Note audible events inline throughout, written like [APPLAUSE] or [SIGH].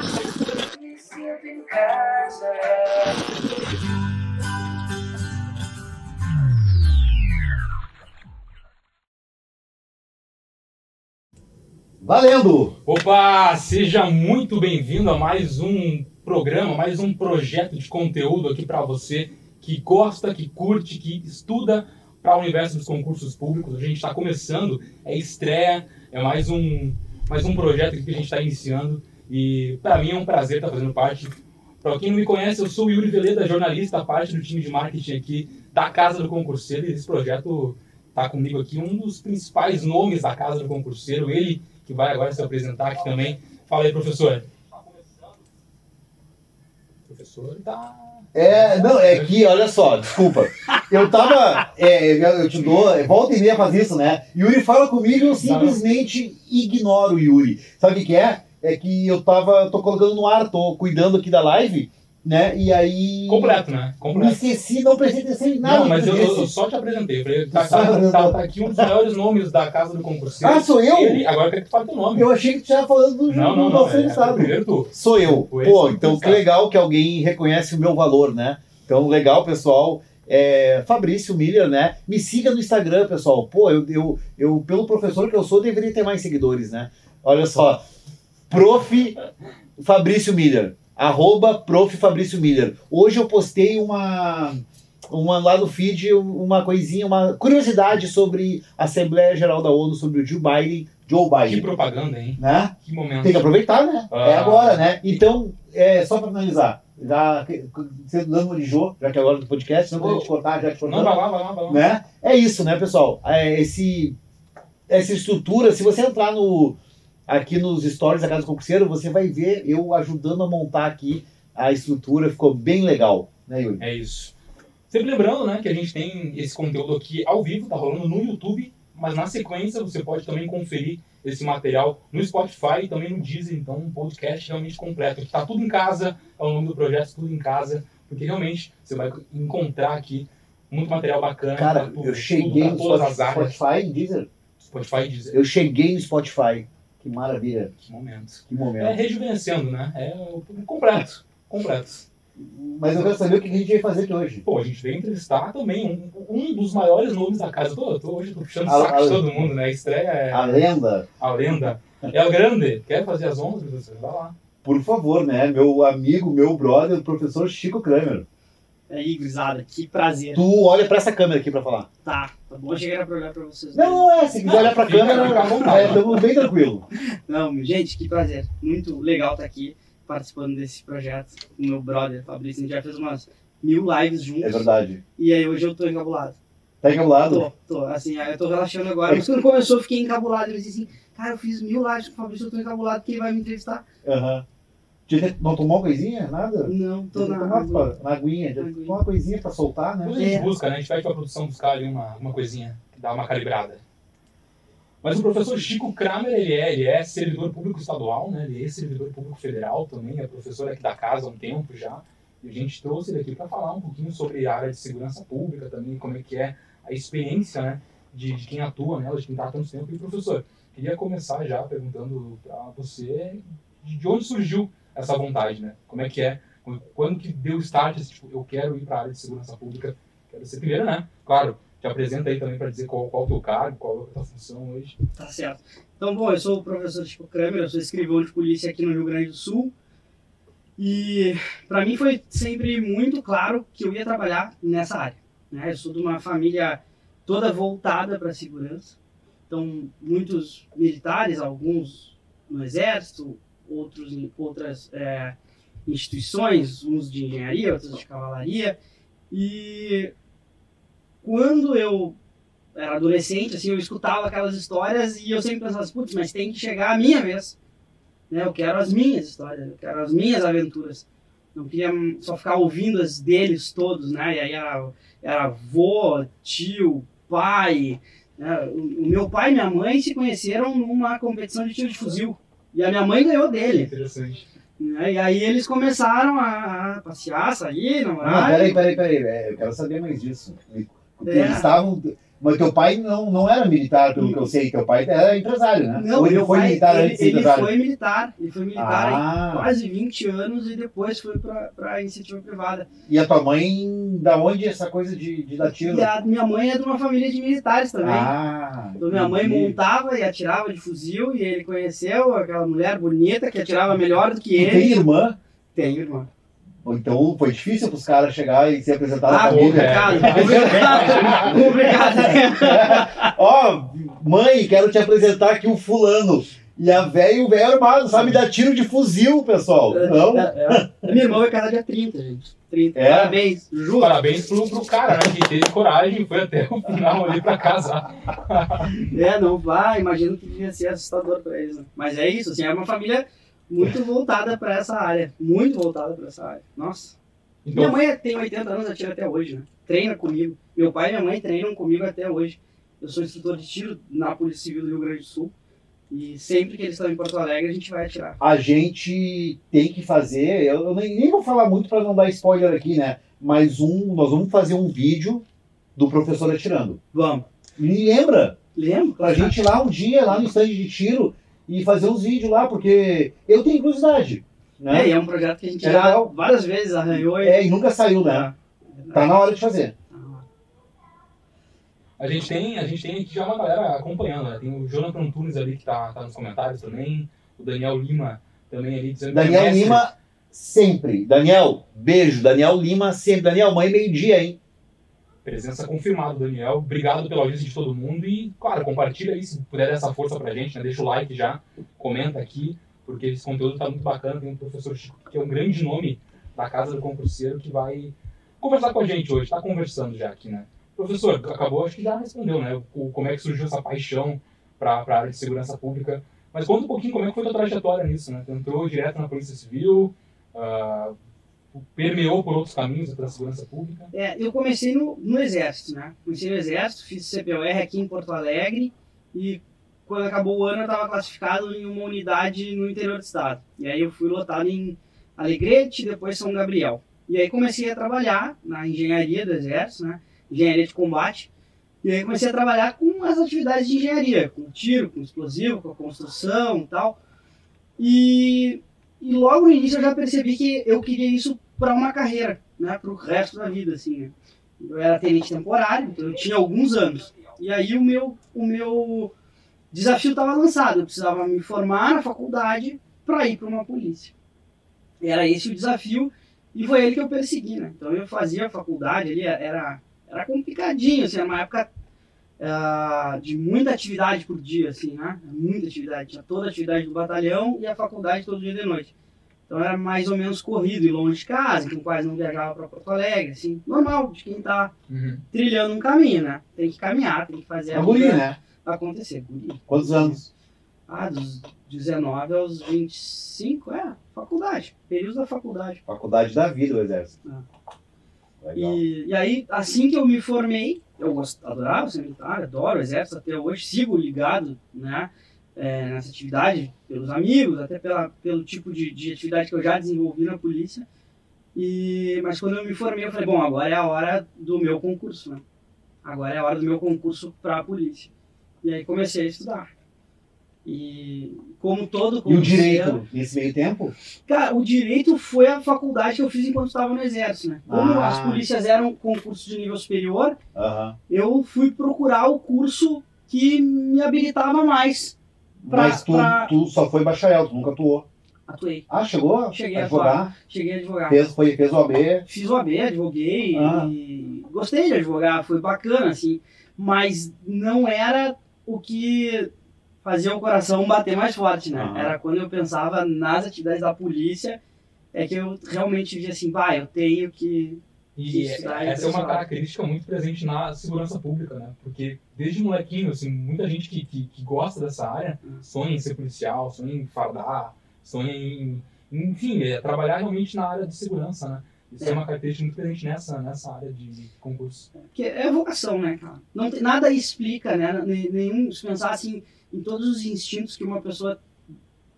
Em casa. Valendo! Opa, seja muito bem-vindo a mais um programa, mais um projeto de conteúdo aqui para você que gosta, que curte, que estuda para o universo dos concursos públicos. A gente está começando, é estreia, é mais um, mais um projeto que a gente está iniciando e para mim é um prazer estar fazendo parte. Para quem não me conhece, eu sou o Yuri Veleda, jornalista, parte do time de marketing aqui da Casa do Concurseiro e esse projeto está comigo aqui um dos principais nomes da Casa do Concurseiro, ele que vai agora se apresentar aqui também. Fala aí, professor. O professor tá. É, não, é que, olha só, desculpa. Eu tava. é, eu te dou. Volta e meia faz isso, né? Yuri fala comigo e eu simplesmente ignoro o Yuri. Sabe o que, que é? É que eu tava. tô colocando no ar, tô cuidando aqui da live, né? E aí. Completo, né? Me Completo. esqueci, não prestei atenção em nada. Não, mas eu, eu só te apresentei. Eu falei, tá, tá, tá- tá aqui um dos maiores nomes da Casa do Concurseiro. Ah, sou eu? Ele, agora eu quero que fale teu nome. Eu achei que tu estava falando do Não, não, não. É, é, primeiro tu. Sou eu. Pô, então que tá. legal que alguém reconhece o meu valor, né? Então, legal, pessoal. É, Fabrício Miller, né? Me siga no Instagram, pessoal. Pô, eu, eu, eu, pelo professor que eu sou, deveria ter mais seguidores, né? Olha só. Prof. Fabrício Miller. Arroba Prof. Fabrício Miller. Hoje eu postei uma, uma lá no feed, uma coisinha, uma curiosidade sobre a Assembleia Geral da ONU, sobre o Joe Biden. Joe Que Biden. propaganda, hein? Né? Que momento. Tem que aproveitar, né? Ah. É agora, né? Então, é, só para finalizar, já você dando de Jô, já que é a hora do podcast, não vou te cortar, já te Não, cortando, vai lá, vai lá, vai lá. né? É isso, né, pessoal? É, esse, essa estrutura, se você entrar no aqui nos stories da Casa do Concurseiro, você vai ver eu ajudando a montar aqui a estrutura, ficou bem legal, né, Yuri? É isso. Sempre lembrando, né, que a gente tem esse conteúdo aqui ao vivo, tá rolando no YouTube, mas na sequência você pode também conferir esse material no Spotify e também no Deezer, então um podcast realmente completo. Tá tudo em casa, é o nome do projeto, tudo em casa, porque realmente você vai encontrar aqui muito material bacana. Cara, pra tu- eu tudo cheguei pra no todas as Spotify. Spotify, Deezer. Spotify e Deezer. Eu cheguei no Spotify. Que maravilha, Que momento. que É momento. rejuvenescendo, né? É completo, completo. Mas eu quero saber o que a gente vai fazer aqui hoje. Pô, a gente veio entrevistar também um, um dos maiores nomes da casa. Tô, tô, hoje tô puxando o A- saco de a- todo mundo, né? A estreia é A lenda, a lenda. É o grande. Quer fazer as honras, professor? Vai lá. por favor, né? Meu amigo, meu brother, o professor Chico Kramer. Aí, gurizada, que prazer. Tu olha pra essa câmera aqui pra falar. Tá, tá bom. Cheguei pra olhar pra vocês. Não, não é. Se quiser olhar pra câmera, é, estamos bem tranquilo. Não, meu, gente, que prazer. Muito legal estar aqui participando desse projeto com meu brother Fabrício. A gente já fez umas mil lives juntos. É verdade. E aí hoje eu tô encabulado. Tá encabulado? Tô, tô. Assim, eu tô relaxando agora. Mas quando começou eu fiquei encabulado. Eu disse assim, cara, eu fiz mil lives com o Fabrício, eu tô encabulado, quem vai me entrevistar? Aham. Tinha- Não tomou uma coisinha? Nada? Não, tô na... tomado pra- na aguinha. Já tomou uma coisinha pra soltar, né? Depois a gente É. busca, né? A gente pede pra produção buscar ali uma, uma coisinha que dá uma calibrada. Mas o professor Chico Kramer, ele é, ele é servidor público estadual, né? Ele é servidor público federal também, é professor aqui da casa há um tempo já. E a gente trouxe ele aqui para falar um pouquinho sobre a área de segurança pública também, como é que é a experiência, né? De, de quem atua nela, de quem está há tanto tempo. E, professor, queria começar já perguntando para você de onde surgiu essa vontade, né? Como é que é? Quando que deu start, esse, tipo, eu quero ir para a área de segurança pública, quero ser primeiro, né? Claro, te apresenta aí também para dizer qual, qual é o teu cargo, qual é a tua função hoje. Tá certo. Então, bom, eu sou o professor Chico Kramer, eu sou escrivão de polícia aqui no Rio Grande do Sul. E para mim foi sempre muito claro que eu ia trabalhar nessa área. Né? Eu sou de uma família toda voltada para a segurança. Então, muitos militares, alguns no Exército, outros outras é, instituições, uns de engenharia, outros de cavalaria. E quando eu era adolescente, assim, eu escutava aquelas histórias e eu sempre pensava assim, putz, mas tem que chegar a minha vez. Né? Eu quero as minhas histórias, eu quero as minhas aventuras. Não queria só ficar ouvindo as deles todos, né? E aí era, era avô, tio, pai. Né? O, o meu pai e minha mãe se conheceram numa competição de tiro de fuzil. E a minha mãe ganhou dele. Interessante. Né? E aí eles começaram a, passear, sair, Não, namorar. peraí, peraí, peraí. Eu quero saber mais disso. Porque É. eles estavam. Mas teu pai não, não era militar, pelo que eu sei. Teu pai era empresário, né? Não, Ou ele foi pai, militar ele, antes de ele empresário? foi militar. Ele foi militar Ah. há quase 20 anos e depois foi pra iniciativa privada. E a tua mãe, da onde essa coisa de, de dar tiro? E a minha mãe é de uma família de militares também. Ah, Então minha mãe entendi. montava e atirava de fuzil e ele conheceu aquela mulher bonita que atirava melhor do que ele. tem irmã? Tem, irmã. Ou Então foi difícil pros caras chegar e se apresentar na Ah, família. complicado. [LAUGHS] Complicado. [LAUGHS] Ó, mãe, quero te apresentar aqui o fulano. E a velha, o velho armado, sabe dar tiro de fuzil, pessoal. Não? É, é. A minha irmã vai casar dia 30, gente. 30. É? Parabéns. Ju. Parabéns pro, pro cara, né? Que teve coragem e foi até o final ali pra casar. É, não vai. Imagino que devia ser assustador pra eles. Né? Mas é isso, assim, é uma família muito voltada pra essa área. Muito voltada pra essa área. Nossa. Minha Então, mãe tem 80 anos, atira até hoje, né? Treina comigo. Meu pai e minha mãe treinam comigo até hoje. Eu sou instrutor de tiro na Polícia Civil do Rio Grande do Sul. E sempre que eles estão em Porto Alegre, a gente vai atirar. A gente tem que fazer, eu nem, nem vou falar muito para não dar spoiler aqui, né? Mas um, nós vamos fazer um vídeo do professor atirando. Vamos. Me lembra? Lembra? Pra gente ir lá um dia, lá no stand de tiro, e fazer uns vídeos lá, porque eu tenho curiosidade. É, Né? e é um projeto que a gente É já várias vezes arranhou e. É, e nunca saiu, né? Tá na hora de fazer. a gente tem, a gente tem aqui já uma galera acompanhando, né? Tem o Jonathan Antunes ali que tá, tá nos comentários também, o Daniel Lima também ali dizendo que é Daniel. Lima, sempre. Daniel, beijo. Daniel Lima, sempre. Daniel, mãe, meio-dia, hein? Presença confirmada, Daniel. Obrigado pela audiência de todo mundo e, claro, compartilha aí se puder dar essa força pra gente, né? Deixa o like já, comenta aqui, porque esse conteúdo tá muito bacana. Tem um professor Chico, que é um grande nome da Casa do Concurseiro, que vai conversar com a gente hoje, tá conversando já aqui, né? Professor, acabou, acho que já respondeu, né? O, como é que surgiu essa paixão para a área de segurança pública. Mas conta um pouquinho como é que foi a tua trajetória nisso, né? Tu entrou direto na Polícia Civil, ah, permeou por outros caminhos pela segurança pública. É, eu comecei no, no Exército, né? Comecei no Exército, fiz CPOR aqui em Porto Alegre e quando acabou o ano eu estava classificado em uma unidade no interior do estado. E aí eu fui lotado em Alegrete, depois São Gabriel. E aí comecei a trabalhar na engenharia do Exército, né? Engenharia de combate. E aí comecei a trabalhar com as atividades de engenharia, com tiro, com explosivo, com a construção e tal. E, e logo no início eu já percebi que eu queria isso para uma carreira, né? Para o resto da vida, assim. Né? Eu era tenente temporário, então eu tinha alguns anos. E aí o meu, o meu desafio estava lançado. Eu precisava me formar na faculdade para ir para uma polícia. Era esse o desafio e foi ele que eu persegui, né? Então eu fazia a faculdade ali, era, era complicadinho, assim, era uma época ah, de muita atividade por dia, assim, né? Muita atividade. Tinha toda a atividade do batalhão e a faculdade todo dia de noite. Então era mais ou menos corrido e longe de casa, então quase não viajava para Porto Alegre, assim, normal de quem está trilhando um caminho, né? Tem que caminhar, tem que fazer É a guri, né? acontecer. Guri. Quantos anos? Ah, dos 19 aos 25, é, faculdade, período da faculdade. Faculdade da vida, o Exército. Legal. E, e aí, assim que eu me formei, eu gost, adorava ser militar, adoro o exército até hoje, sigo ligado, né, é, nessa atividade, pelos amigos, até pela, pelo tipo de, de atividade que eu já desenvolvi na polícia. E, mas quando eu me formei, eu falei, bom, agora é a hora do meu concurso, né? Agora é a hora do meu concurso para a polícia. E aí comecei a estudar. E como todo E o direito, nesse meio tempo? Cara, o direito foi a faculdade que eu fiz enquanto estava no exército, né? Como Ah. as polícias eram concursos de nível superior, Aham. eu fui procurar o curso que me habilitava mais. Pra- Mas tu, pra- tu só foi bacharel, tu nunca atuou. Atuei. Ah, chegou Cheguei a advogar? Cheguei a advogar. Fez, foi, fez o AB. Fiz o AB, advoguei Ah. e gostei de advogar, foi bacana, assim. Mas não era o que fazia o coração bater mais forte, né? Aham. Era quando eu pensava nas atividades da polícia, é que eu realmente via assim, pá, eu tenho que E essa é uma característica muito presente na segurança pública, né? Porque desde molequinho, assim, muita gente que, que, que gosta dessa área sonha em ser policial, sonha em fardar, sonha em, enfim, é, trabalhar realmente na área de segurança, né? Isso é, É. uma característica muito presente nessa, nessa área de, concurso. Porque é vocação, né, cara? Não tem, nada explica, né? ne- Nenhum, se pensar assim, em todos os instintos que uma pessoa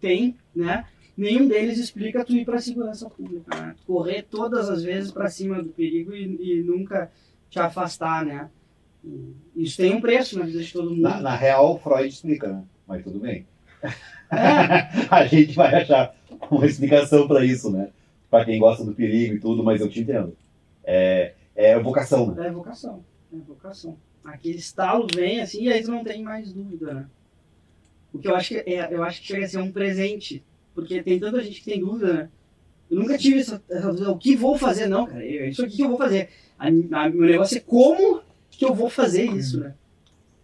tem, né? Nenhum deles explica tu ir para a segurança pública, né? Correr todas as vezes para cima do perigo e, e nunca te afastar, né? Isso tem um preço na vida de todo mundo. Na, na real, Freud explica, né? Mas tudo bem. É, [LAUGHS] a gente vai achar uma explicação para isso, né? Para quem gosta do perigo e tudo, mas eu te entendo. É, é vocação, né? é vocação. É vocação. Aquele estalo vem assim e aí tu não tem mais dúvida, né? O que eu acho que é, eu acho que chega a ser um presente. Porque tem tanta gente que tem dúvida, né? Eu nunca tive essa, essa dúvida, o que vou fazer, não, cara. É isso aqui que eu vou fazer. A, a- meu negócio é como que eu vou fazer isso, né?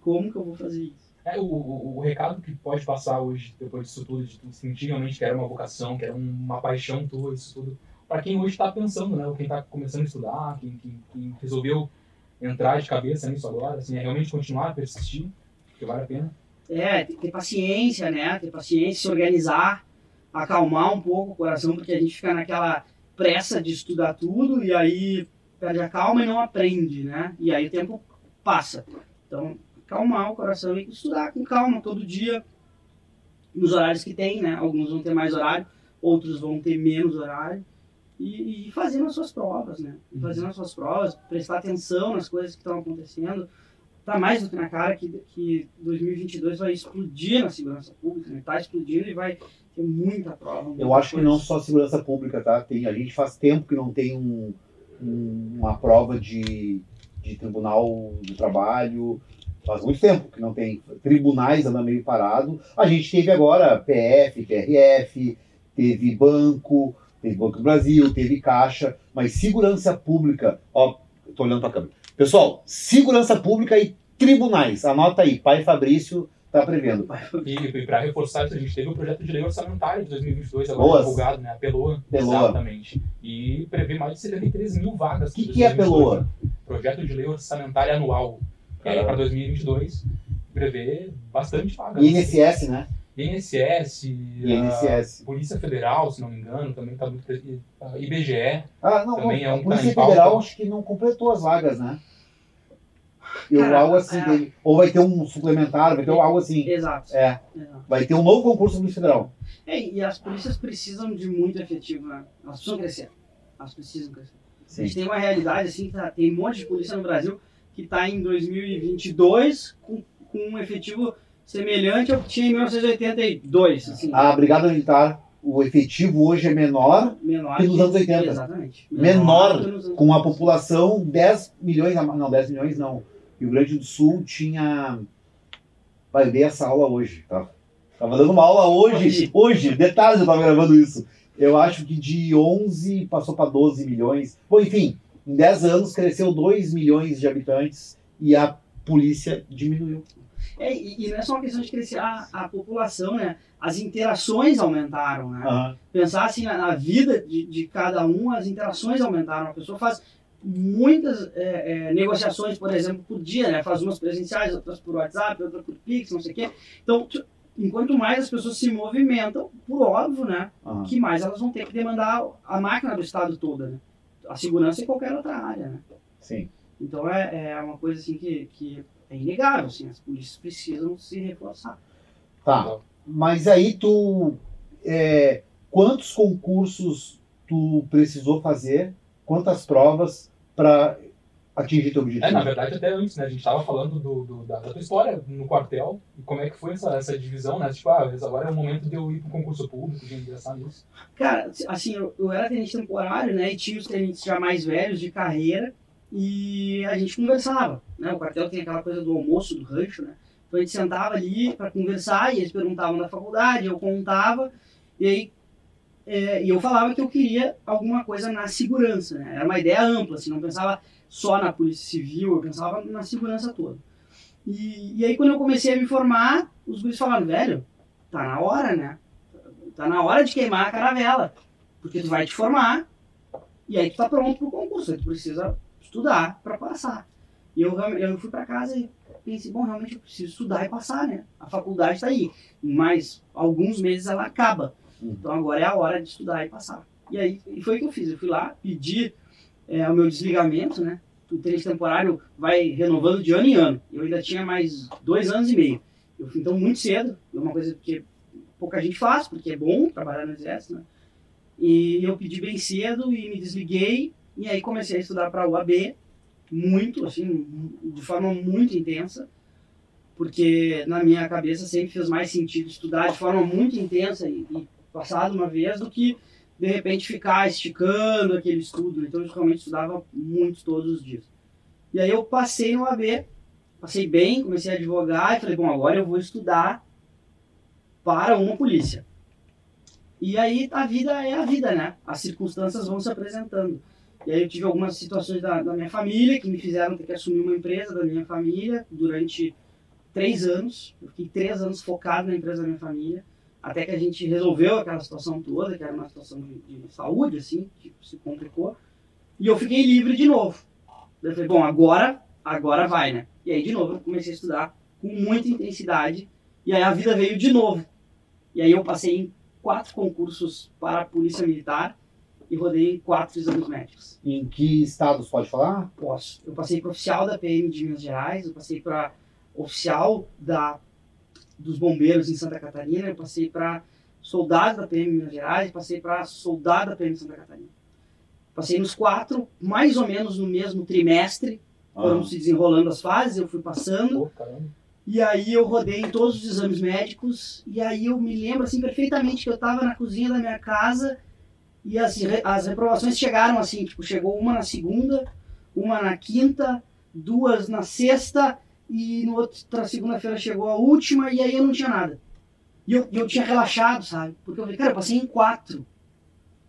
Como que eu vou fazer isso? É, o, o, o recado que pode passar hoje, depois disso tudo, de tu sentir realmente que era uma vocação, que era uma paixão tua, isso tudo, para quem hoje está pensando, né? Quem está começando a estudar, quem, quem, quem resolveu entrar de cabeça nisso agora, assim, é realmente continuar, persistir, porque vale a pena. É, ter paciência, né? Ter paciência, se organizar, acalmar um pouco o coração, porque a gente fica naquela pressa de estudar tudo e aí perde a calma e não aprende, né? E aí o tempo passa. Então, acalmar o coração e estudar com calma todo dia, nos horários que tem, né? Alguns vão ter mais horário, outros vão ter menos horário. E, e fazendo as suas provas, né? E fazendo as suas provas, prestar atenção nas coisas que estão acontecendo, tá mais do que na cara que, que 2022 vai explodir na segurança pública, né? Tá explodindo e vai ter muita prova. muita Eu acho que coisa. não só segurança pública, tá? Tem, a gente faz tempo que não tem um, um- uma prova de, de tribunal do trabalho. Faz muito tempo que não tem. Tribunais andam meio parado. A gente teve agora PF, PRF, teve banco, teve Banco do Brasil, teve Caixa, mas segurança pública, ó, tô olhando pra câmera. Pessoal, segurança pública e tribunais, anota aí, pai Fabrício tá prevendo. E, e para reforçar isso, a gente teve o projeto de lei orçamentária de 2022, agora Boas. divulgado, né? A PELOA, PELOA. exatamente. E prevê mais de 73 mil vagas. O que, que é 2022, PELOA? Projeto de lei orçamentária anual. E aí, para 2022, prevê bastante vagas. INSS, né? INSS, INSS. a Polícia Federal, se não me engano, também está muito. A IBGE. Ah, não, Também não. é um a que Polícia tá em pauta. Federal acho que não completou as vagas, né? Eu, algo assim. é. Ou vai ter um suplementar, vai ter algo assim. Exato. É, exato. vai ter um novo concurso da Polícia Federal. É, e as polícias precisam de muito efetivo, né? Elas precisam crescer. Elas precisam crescer. A gente tem uma realidade assim, que tá, tem um monte de polícia no Brasil que está em 2022 com, com um efetivo semelhante ao que tinha em 1982, assim, A Brigada Militar, o efetivo hoje é menor, menor que nos anos 80. Exatamente. Menor, que nos anos com a população 10 milhões, não, 10 milhões não. Rio Grande do Sul tinha. Vai ver essa aula hoje, tá? Tava dando uma aula hoje, Hoje. detalhes eu tava gravando isso. Eu acho que de 11 passou para 12 milhões. Bom, enfim, em 10 anos cresceu 2 milhões de habitantes e a polícia diminuiu. É, e, não é só uma questão de crescer a, a população, né? As interações aumentaram, né? Aham. Pensar assim na, na vida de, de cada um, as interações aumentaram. A pessoa faz muitas é, é, negociações, por exemplo, por dia, né? Faz umas presenciais, outras por WhatsApp, outras por Pix, não sei o quê. Então, enquanto mais as pessoas se movimentam, por óbvio, né? aham. Que mais elas vão ter que demandar a máquina do Estado toda, né? A segurança em qualquer outra área, né? Sim. Então é, é uma coisa assim que, que é inegável, assim, as polícias precisam se reforçar. Tá. Mas aí tu. é, quantos concursos tu precisou fazer? Quantas provas para atingir teu objetivo? É, na verdade, até antes, né? A gente tava falando do, do- da, da tua história no quartel e como é que foi essa, essa divisão, né? Tipo, ah, agora é o momento de eu ir pro concurso público, de ingressar nisso. Cara, assim, eu, eu era tenente temporário, né? E tinha os tenentes já mais velhos de carreira e a gente conversava, né? O quartel tem aquela coisa do almoço, do rancho, né? Então a gente sentava ali para conversar e eles perguntavam da faculdade, eu contava e aí é, e eu falava que eu queria alguma coisa na segurança, né? Era uma ideia ampla, assim, não pensava só na polícia civil, eu pensava na segurança toda. E, e aí quando eu comecei a me formar, os guris falaram, velho, tá na hora, né? Tá na hora de queimar a caravela. Porque tu vai te formar e aí tu tá pronto pro concurso. Aí tu precisa estudar para passar. E eu, eu fui para casa e pensei, bom, realmente eu preciso estudar e passar, né? A faculdade está aí. Em mais alguns meses ela acaba. Uhum. Então agora é a hora de estudar e passar. E aí e foi o que eu fiz. Eu fui lá, pedi é, o meu desligamento, né? O tenente temporário vai renovando de ano em ano. Eu ainda tinha mais dois anos e meio. Eu fui então muito cedo. É uma coisa que pouca gente faz, porque é bom trabalhar no exército, né? E eu pedi bem cedo e me desliguei. E aí comecei a estudar para a UAB. muito, assim, de forma muito intensa, porque na minha cabeça sempre fez mais sentido estudar de forma muito intensa e, e passar de uma vez do que de repente ficar esticando aquele estudo. Então eu realmente estudava muito todos os dias. E aí eu passei no AB, passei bem, comecei a advogar e falei, bom, agora eu vou estudar para uma polícia. E aí a vida é a vida, né? As circunstâncias vão se apresentando. E aí eu tive algumas situações da, da minha família que me fizeram ter que assumir uma empresa da minha família durante três anos. Eu fiquei três anos focado na empresa da minha família, até que a gente resolveu aquela situação toda, que era uma situação de, de saúde, assim, que se complicou. E eu fiquei livre de novo. Eu falei, bom, agora, agora vai, né? E aí, de novo, eu comecei a estudar com muita intensidade. E aí a vida veio de novo. E aí eu passei em quatro concursos para a Polícia Militar e rodei quatro exames médicos. Em que estados pode falar? Posso. Eu passei para oficial da PM de Minas Gerais, eu passei para oficial da, dos bombeiros em Santa Catarina, eu passei para soldado da PM Minas Gerais, passei para soldado da PM Santa Catarina. Passei nos quatro, mais ou menos no mesmo trimestre, foram Ah. se desenrolando as fases, eu fui passando. Caramba. E aí eu rodei em todos os exames médicos, e aí eu me lembro assim perfeitamente que eu estava na cozinha da minha casa e as, as reprovações chegaram assim, tipo, chegou uma na segunda, uma na quinta, duas na sexta, e no outra segunda-feira chegou a última, e aí eu não tinha nada. E eu, eu tinha relaxado, sabe? Porque eu falei, cara, eu passei em quatro.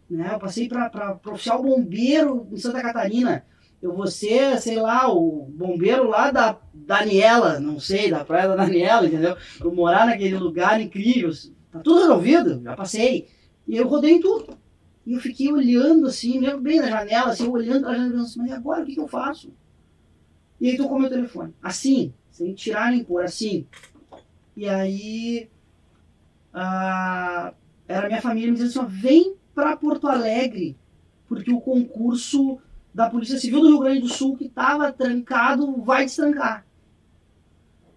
Né? Eu passei para oficial bombeiro em Santa Catarina. Eu vou ser, sei lá, o bombeiro lá da Daniela, não sei, da praia da Daniela, entendeu? Eu morar naquele lugar incrível. Tá tudo resolvido, já passei. E eu rodei em tudo. E eu fiquei olhando assim, bem na janela, assim, olhando pra janela, assim, mas agora o que, que eu faço? E aí tocou meu telefone. Assim, sem tirar nem pôr, assim. E aí. ah, era minha família me dizendo assim: vem pra Porto Alegre, porque o concurso da Polícia Civil do Rio Grande do Sul, que estava trancado, vai destrancar.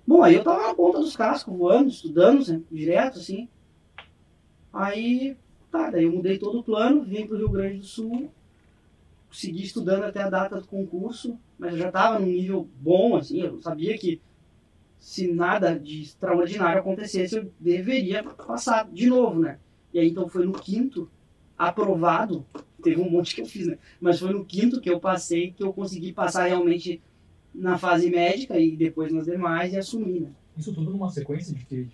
Bom, aí eu tava na ponta dos cascos, voando, estudando, né, direto, assim. Aí, tá, daí eu mudei todo o plano, vim pro Rio Grande do Sul, segui estudando até a data do concurso, mas eu já tava num nível bom, assim, eu sabia que se nada de extraordinário acontecesse, eu deveria passar de novo, né? E aí, então, foi no quinto, aprovado, teve um monte que eu fiz, né? Mas foi no quinto que eu passei que eu consegui passar realmente na fase médica e depois nas demais e assumir, né? Isso tudo numa sequência de que.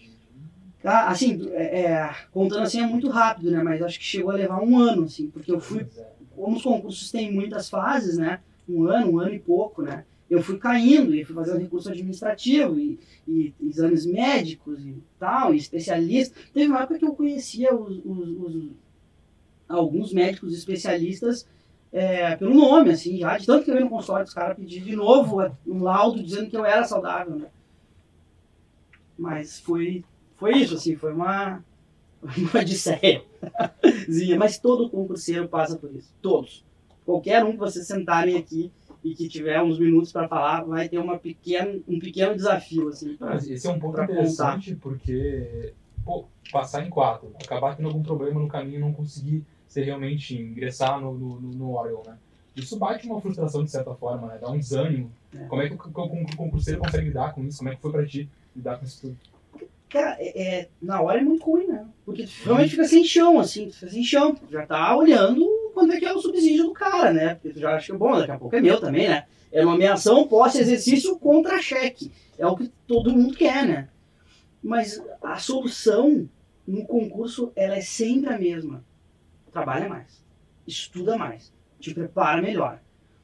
Ah, Assim, é, é, contando assim é muito rápido, né? Mas acho que chegou a levar um ano, assim, porque eu fui, É. como os concursos têm muitas fases, né? Um ano, um ano e pouco, né? Eu fui caindo e fui fazendo recurso administrativo e, e exames médicos e tal, e especialista. Teve uma época que eu conhecia os, os- os- alguns médicos especialistas é, pelo nome, assim, já, de tanto que eu ia no consultório dos caras pedir de novo um laudo dizendo que eu era saudável, né? Mas foi, foi isso, assim, foi uma, [LAUGHS] uma odisseia. [LAUGHS] Mas todo concurseiro passa por isso, todos. Qualquer um que vocês sentarem aqui e que tiver uns minutos para falar, vai ter uma pequena, um pequeno desafio, assim, pra- esse é um ponto interessante porque, pô, passar em quatro, acabar tendo algum problema no caminho e não conseguir ser realmente ingressar no, no, no- órgão, né? Isso bate uma frustração de certa forma, né? Dá um desânimo. É. Como é que o, o, o concurseiro consegue lidar com isso? Como é que foi pra ti lidar com isso tudo? Cara, é, é- na hora é muito ruim, né? Porque tu realmente fica sem chão, assim, tu fica sem chão, já tá olhando quanto é que é o subsídio do cara, né? Porque tu já acha que, bom, daqui a pouco é meu também, né? É nomeação, posse, exercício, contra-cheque. É o que todo mundo quer, né? Mas a solução no concurso, ela é sempre a mesma. Trabalha mais, estuda mais, te prepara melhor.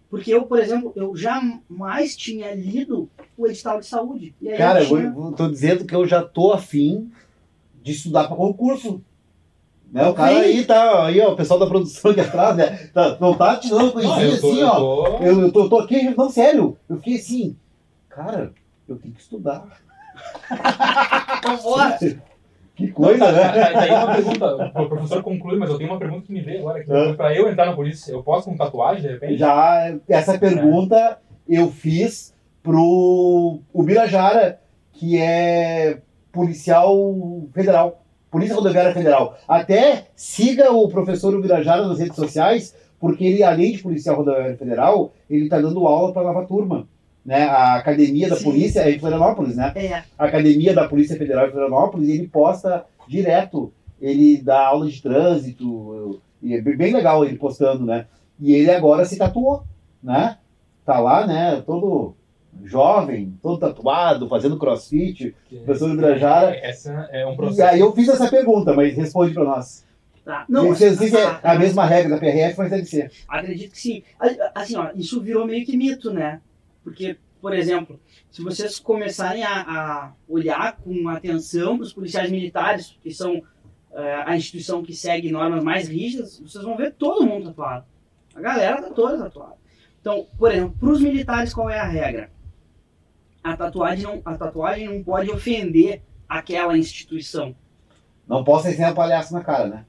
Porque eu, por exemplo, eu jamais tinha lido o edital de saúde. Cara, eu eu tinha... vou- tô dizendo que eu já tô afim de estudar para concurso. Né? O cara Sim. aí tá, aí, ó, o pessoal da produção aqui atrás, né? Tá, não tá te dando coisinha eu tô, assim, eu ó. tô- Eu, eu tô, tô aqui, não, sério. Eu fiquei assim, cara, eu tenho que estudar. [LAUGHS] Que coisa, né? Daí daí uma pergunta, o professor conclui, mas eu tenho uma pergunta que me veio agora. Que Ah. Pra eu entrar na polícia, eu posso com tatuagem de repente? Já essa pergunta eu fiz pro Ubirajara, que é policial federal, Polícia Rodoviária Federal. Até siga o professor Ubirajara nas redes sociais, porque ele, além de policial rodoviário federal, ele está dando aula para nova turma. Né? A academia da Sim. polícia é em Florianópolis, né? É, A academia da Polícia Federal de Florianópolis, ele posta direto, ele dá aula de trânsito, e é bem bem legal ele postando, né? E ele agora se tatuou, né? Tá lá, né? Todo jovem, todo tatuado, fazendo crossfit. Que- Professor Ibirajara. Essa é um E processo. aí eu fiz essa pergunta, mas responde para nós. tá. Não, Não, não sei se é ah, a mesma regra da PRF, mas deve ser. Acredito que sim. A- Assim, ó, isso virou meio que mito, né? Porque, por exemplo, se vocês começarem a, a olhar com atenção para os policiais militares, que são eh, a instituição que segue normas mais rígidas, vocês vão ver todo mundo tatuado. A galera tá toda tatuada. Então, por exemplo, para os militares, qual é a regra? A tatuagem, não, a tatuagem não pode ofender aquela instituição. Não posso ensinar palhaço na cara, né?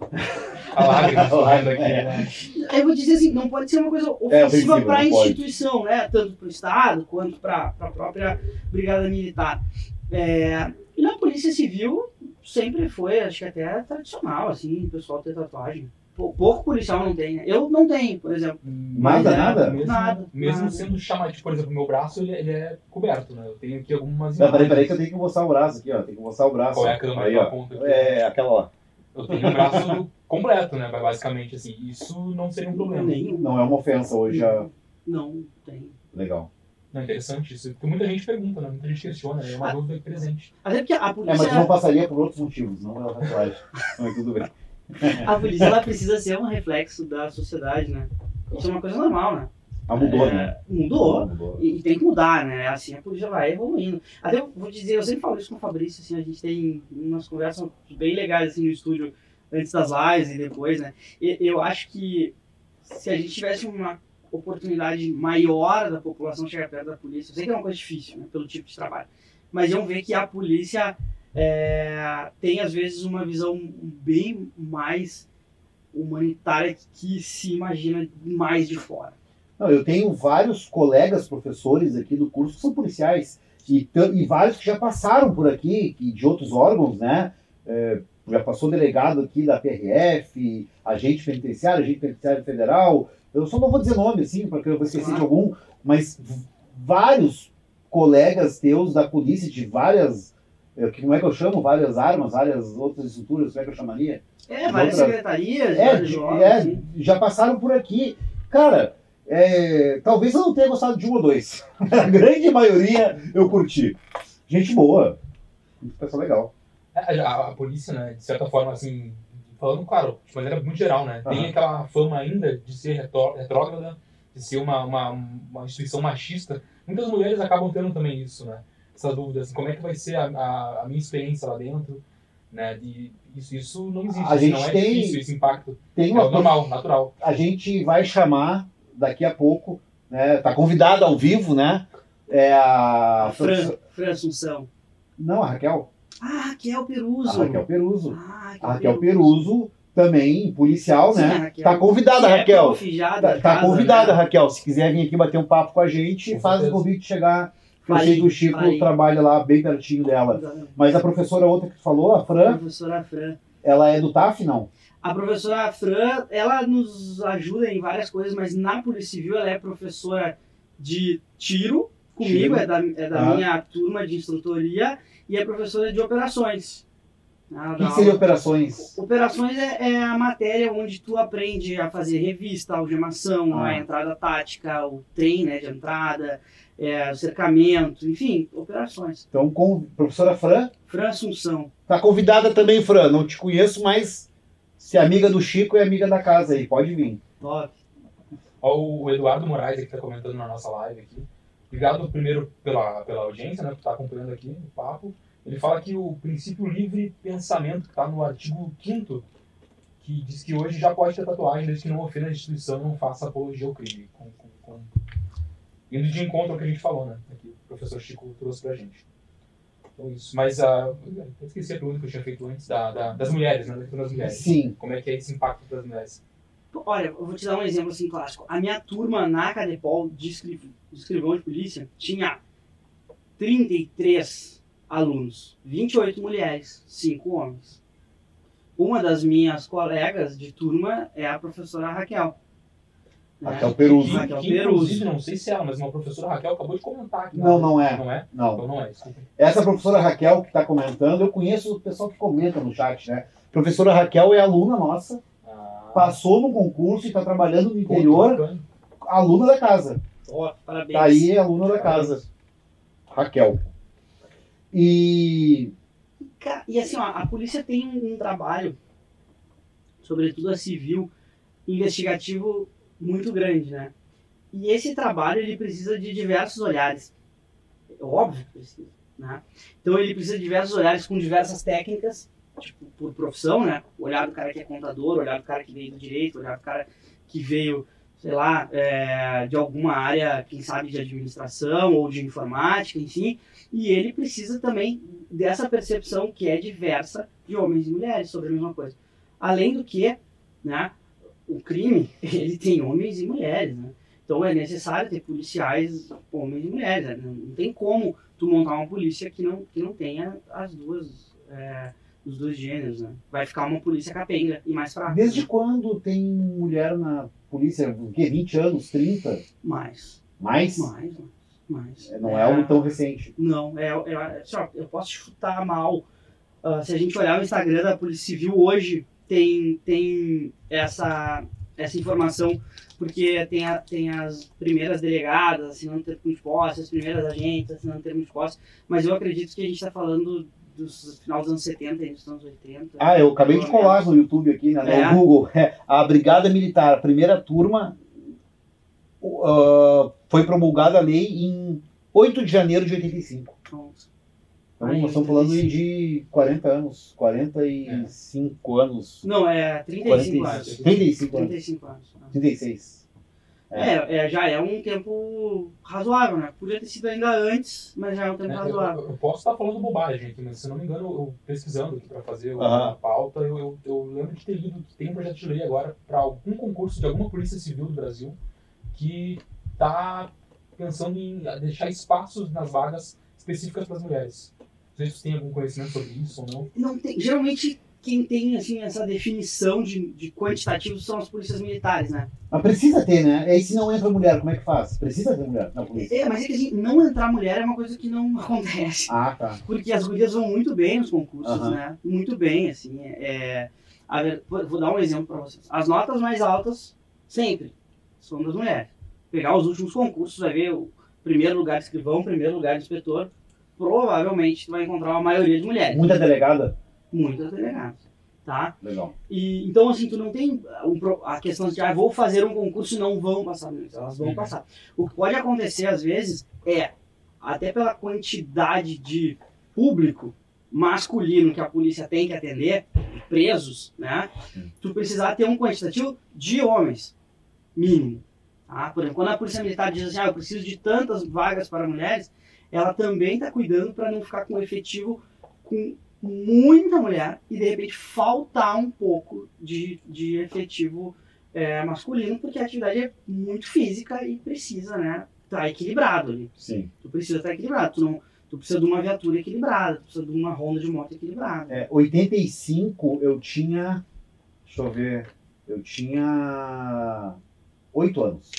[LAUGHS] A lágrima [LAUGHS] correndo aqui, É. né? Eu vou dizer assim, não pode ser uma coisa É, ofensiva ofensiva, para a não pode. instituição, né? Tanto para o Estado quanto para a própria Brigada Militar. É, e na Polícia Civil sempre foi, acho que até tradicional, assim, o pessoal ter tatuagem. Pou- Pouco policial não tem, né? Eu não tenho, por exemplo. Nada, é- nada? Mesmo, Nada, mesmo nada. sendo chamado, por exemplo, meu braço, ele, ele é coberto, né? Eu tenho aqui algumas Não, peraí, peraí, que eu tenho que mostrar o braço aqui, ó. Tem que mostrar o braço. Qual é a câmera Aí, ó. aqui? É, aquela lá. Eu tenho um braço completo, né? Basicamente, assim. Isso não seria um problema. Nenhum. Não é uma ofensa hoje, já. Não tem. Legal. Não, é interessante isso. Porque muita gente pergunta, né? Muita gente questiona. É uma Ah. dúvida presente. Até porque a É, mas polícia, não passaria por outros motivos, não pela [LAUGHS] tatuagem. Mas tudo bem. [LAUGHS] a polícia ela precisa ser um reflexo da sociedade, né? Isso é uma coisa normal, né? Ah, mudou, É, né? Mudou. Mudou. E, e tem que mudar, né? Assim a polícia vai evoluindo. Até eu vou dizer, eu sempre falo isso com o Fabrício, assim, a gente tem umas conversas bem legais assim no estúdio antes das lives e depois, né? E, eu acho que se a gente tivesse uma oportunidade maior da população chegar perto da polícia, eu sei que é uma coisa difícil, né? Pelo tipo de trabalho, mas iam ver que a polícia é, tem às vezes uma visão bem mais humanitária que se imagina mais de fora. Não, eu tenho vários colegas professores aqui do curso que são policiais. E, e vários que já passaram por aqui, que, de outros órgãos, né? É, já passou delegado aqui da PRF, agente penitenciário, agente penitenciário federal. Eu só não vou dizer nome, assim, porque eu vou esquecer de Claro. algum, mas vários colegas teus da polícia de várias. É, que- Como é que eu chamo? Várias armas, várias outras estruturas, como é que eu chamaria? É, várias Outra- secretarias, É, vários de- jogos, é, assim. já passaram por aqui. Cara, é, talvez eu não tenha gostado de um ou dois. [LAUGHS] A grande maioria eu curti. Gente boa. Pessoal legal. É, A, a polícia, né? De certa forma, assim... Falando, claro, de maneira muito geral, né? Tem Aham. aquela fama ainda de ser retró- retrógrada, de ser uma, uma, uma instituição machista. Muitas mulheres acabam tendo também isso, né? Essa dúvida, assim, como é que vai ser a, a, a minha experiência lá dentro, né? De, isso, isso não existe, A isso gente não é tem- difícil, esse impacto. Tem É uma o normal, natural. a gente vai chamar daqui a pouco, né? Tá convidada ao vivo, né? É a, A Fran, Fran Assunção. Não, a Raquel. Ah, Raquel A Peruso. Raquel Peruso. Ah, A Raquel Peruso também policial, Sim, a né? Raquel. Tá convidada, Que é Raquel. prof já da Tá, tá casa, convidada, né? Raquel. Se quiser vir aqui bater um papo com a gente, Com faz o certeza. convite de chegar. Eu Vai, sei que o Chico trabalha lá bem pertinho dela. Exatamente. Mas a professora outra que tu falou, a Fran, Professora Fran. ela é do TAF, não? A professora Fran, ela nos ajuda em várias coisas, mas na Polícia Civil ela é professora de tiro, comigo, Tiro. é da, é da Ah. minha turma de instrutoria, e é professora de operações. Ela O que, seria operações? Operações é, é a matéria onde tu aprende a fazer revista, algemação, Ah. a entrada tática, o trem né, de entrada, é, cercamento, enfim, operações. Então, com professora Fran, Fran Assunção. tá convidada também, Fran. Não te conheço, mas se é amiga do Chico, é amiga da casa aí. Pode vir. Top. Ó, o Eduardo Moraes aqui tá comentando na nossa live aqui. Obrigado primeiro pela, pela audiência, né, por estar acompanhando aqui o papo. Ele fala que o princípio livre pensamento, que está no artigo 5 que diz que hoje já pode ter tatuagem desde que não ofenda a instituição e não faça apologia ao crime. Com, com, com... Indo de encontro ao que a gente falou, né? Aqui, o professor Chico trouxe pra gente. Então isso. Mas eu esqueci a pergunta que eu tinha feito antes da, da- das mulheres, né? Das mulheres. Sim. Como é que é esse impacto das mulheres? Olha, eu vou te dar um exemplo assim clássico. A minha turma na Cadepol de, escri- de escrivão de polícia tinha 33 alunos, 28 mulheres, 5 homens. uma das minhas colegas de turma é a professora Raquel. Né? Raquel. Que, Raquel inclusive, não sei se é ela, mas uma professora Raquel acabou de comentar aqui. Não, não é. Não é? Não. Então não é, desculpa. Essa professora Raquel que está comentando, eu conheço o pessoal que comenta no chat, né? Professora Raquel é aluna nossa, Ah, passou no concurso e está trabalhando no pô, interior, bacana. aluna da casa. Ó, parabéns. Tá aí, é aluna da casa. Raquel. E. E assim, ó, a polícia tem um trabalho, sobretudo a civil, investigativo muito grande, né? E esse trabalho ele precisa de diversos olhares. É óbvio que precisa, né? Então ele precisa de diversos olhares com diversas técnicas, tipo, por profissão, né? Olhar do cara que é contador, olhar do cara que veio do direito, olhar do cara que veio, sei lá, é, de alguma área, quem sabe, de administração ou de informática, enfim. E ele precisa também dessa percepção que é diversa de homens e mulheres sobre a mesma coisa. Além do que, né, o crime, ele tem homens e mulheres, né? Então é necessário ter policiais homens e mulheres. né? Não, tem como tu montar uma polícia que não, que não tenha as duas, é, os dois gêneros, né? Vai ficar uma polícia capenga e mais fraca. Desde né? quando tem mulher na polícia? O quê? 20 anos? 30? Mais, Mais? mais, mais. mais. Não é algo tão recente. Não, é, é, ó, eu posso chutar mal. Ah, se a gente olhar o Instagram da Polícia Civil hoje, tem, tem essa, essa informação, porque tem, a, tem as primeiras delegadas assinando termo de posse, as primeiras agentes assinando termo de posse, mas eu acredito que a gente está falando dos final dos anos 70 e dos anos 80. Ah, eu acabei de colar no YouTube aqui, né, no É. Google. É, a Brigada Militar, a primeira turma, uh, foi promulgada a lei em 8 de janeiro de 85. Pronto. Então, Aí, nós estamos falando 85. de 40 anos, 45 anos. Não, é 35 anos. 35 anos, 35 anos. 36. É, é, já é um tempo razoável, né? Podia ter sido ainda antes, mas já é um tempo É, razoável. eu- eu posso estar falando bobagem aqui, mas se não me engano, eu pesquisando aqui para fazer Aham. a pauta, eu, eu, eu lembro de ter lido que tem um projeto de lei agora para algum concurso de alguma polícia civil do Brasil que está pensando em deixar espaços nas vagas específicas para as mulheres. Não sei se você tem algum conhecimento sobre isso ou não. Não tem, geralmente quem tem assim essa definição de, de quantitativo são as polícias militares, né? Mas precisa ter, né? E aí se não entra mulher, como é que faz? Precisa ter mulher na polícia. É, mas é que assim, não entrar mulher é uma coisa que não [LAUGHS] acontece. Ah, tá. Porque as gurias vão muito bem nos concursos, Aham. né? Muito bem, assim. É, a ver- vou, vou dar um exemplo para vocês. As notas mais altas, sempre, são das mulheres. Pegar os últimos concursos, vai ver o primeiro lugar de escrivão, primeiro lugar de inspetor, provavelmente tu vai encontrar uma maioria de mulheres. Muita delegada? Muitas delegadas, tá? Legal. E, então, assim, tu não tem um pro- a questão de, ah, vou fazer um concurso e não vão passar. Não, Elas vão Uhum. passar. O que pode acontecer, às vezes, é, até pela quantidade de público masculino que a polícia tem que atender, presos, né? Tu precisar ter um quantitativo de homens, mínimo. Tá? Por exemplo, quando a polícia militar diz assim, ah, eu preciso de tantas vagas para mulheres, ela também está cuidando para não ficar com o efetivo com muita mulher e de repente faltar um pouco de, de efetivo é, masculino, porque a atividade é muito física e precisa, né? Tá equilibrado ali. Sim. Tu precisa estar equilibrado. Tu, não, tu precisa de uma viatura equilibrada, tu precisa de uma ronda de moto equilibrada. É, 85 eu tinha. Deixa eu ver. Eu tinha 8 anos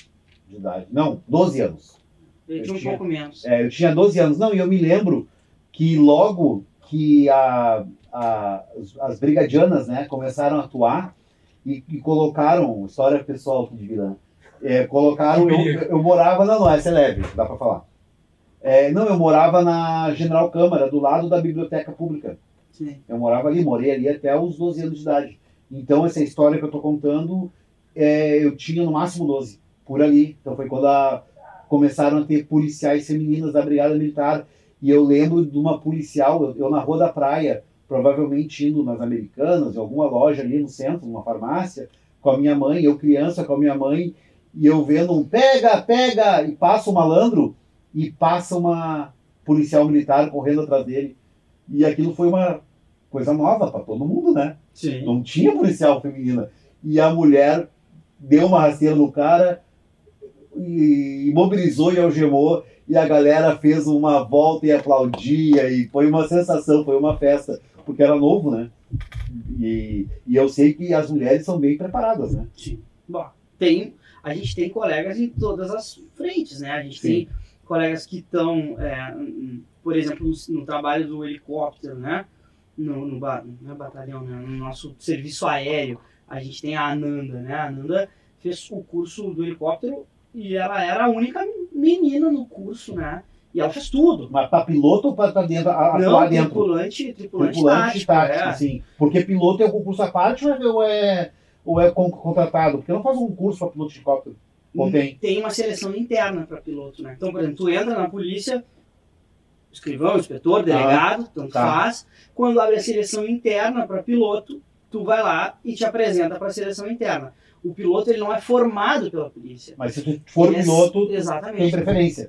de idade. Não, 12 anos. Eu tinha um tinha- pouco menos. É, eu tinha 12 anos. Não, e eu me lembro que logo que a, a- as- as brigadianas né, começaram a atuar e, e colocaram, história pessoal aqui de vilã, é, colocaram, Que eu, eu morava, não, não, essa é leve, dá pra falar. É, não, eu morava na General Câmara, do lado da Biblioteca Pública. Sim. Eu morava ali, morei ali até os 12 anos de idade. Então, essa história que eu tô contando, é, eu tinha no máximo 12, por ali. Então, foi quando a- começaram a ter policiais femininas da Brigada Militar. E eu lembro de uma policial, eu, eu na Rua da Praia, provavelmente indo nas Americanas, em alguma loja ali no centro, numa farmácia, com a minha mãe, eu criança com a minha mãe, e eu vendo um pega, pega, e passa o malandro, e passa uma policial militar correndo atrás dele. E aquilo foi uma coisa nova para todo mundo, né? Sim. Não tinha policial feminina. E a mulher deu uma rasteira no cara, e imobilizou e algemou, e a galera fez uma volta e aplaudia, e foi uma sensação, foi uma festa, porque era novo, né? E, e eu sei que as mulheres são bem preparadas, né? Sim. Bom, tem, a gente tem colegas em todas as frentes, né? A gente Sim. tem colegas que estão, é, por exemplo, no, no trabalho do helicóptero, né? No, no, não é batalhão, né? no nosso serviço aéreo, a gente tem a Ananda, né? A Ananda fez o curso do helicóptero e ela era a única menina no curso, né? E ela fez tudo. Mas para piloto ou para dentro, a- Não, dentro? tripulante, tripulante, Tripulante tático, tático, é. sim. Porque piloto é um concurso à parte ou é, ou é, é con- contratado? Porque não faz um curso para piloto de helicóptero. Ou tem? tem uma seleção interna para piloto, né? Então, por exemplo, tu entra na polícia, escrivão, inspetor, delegado, tanto tá. faz. Quando abre a seleção interna para piloto, tu vai lá e te apresenta para a seleção interna. O piloto ele não é formado pela polícia. Mas se tu for Ele é- piloto, tem exatamente. preferência.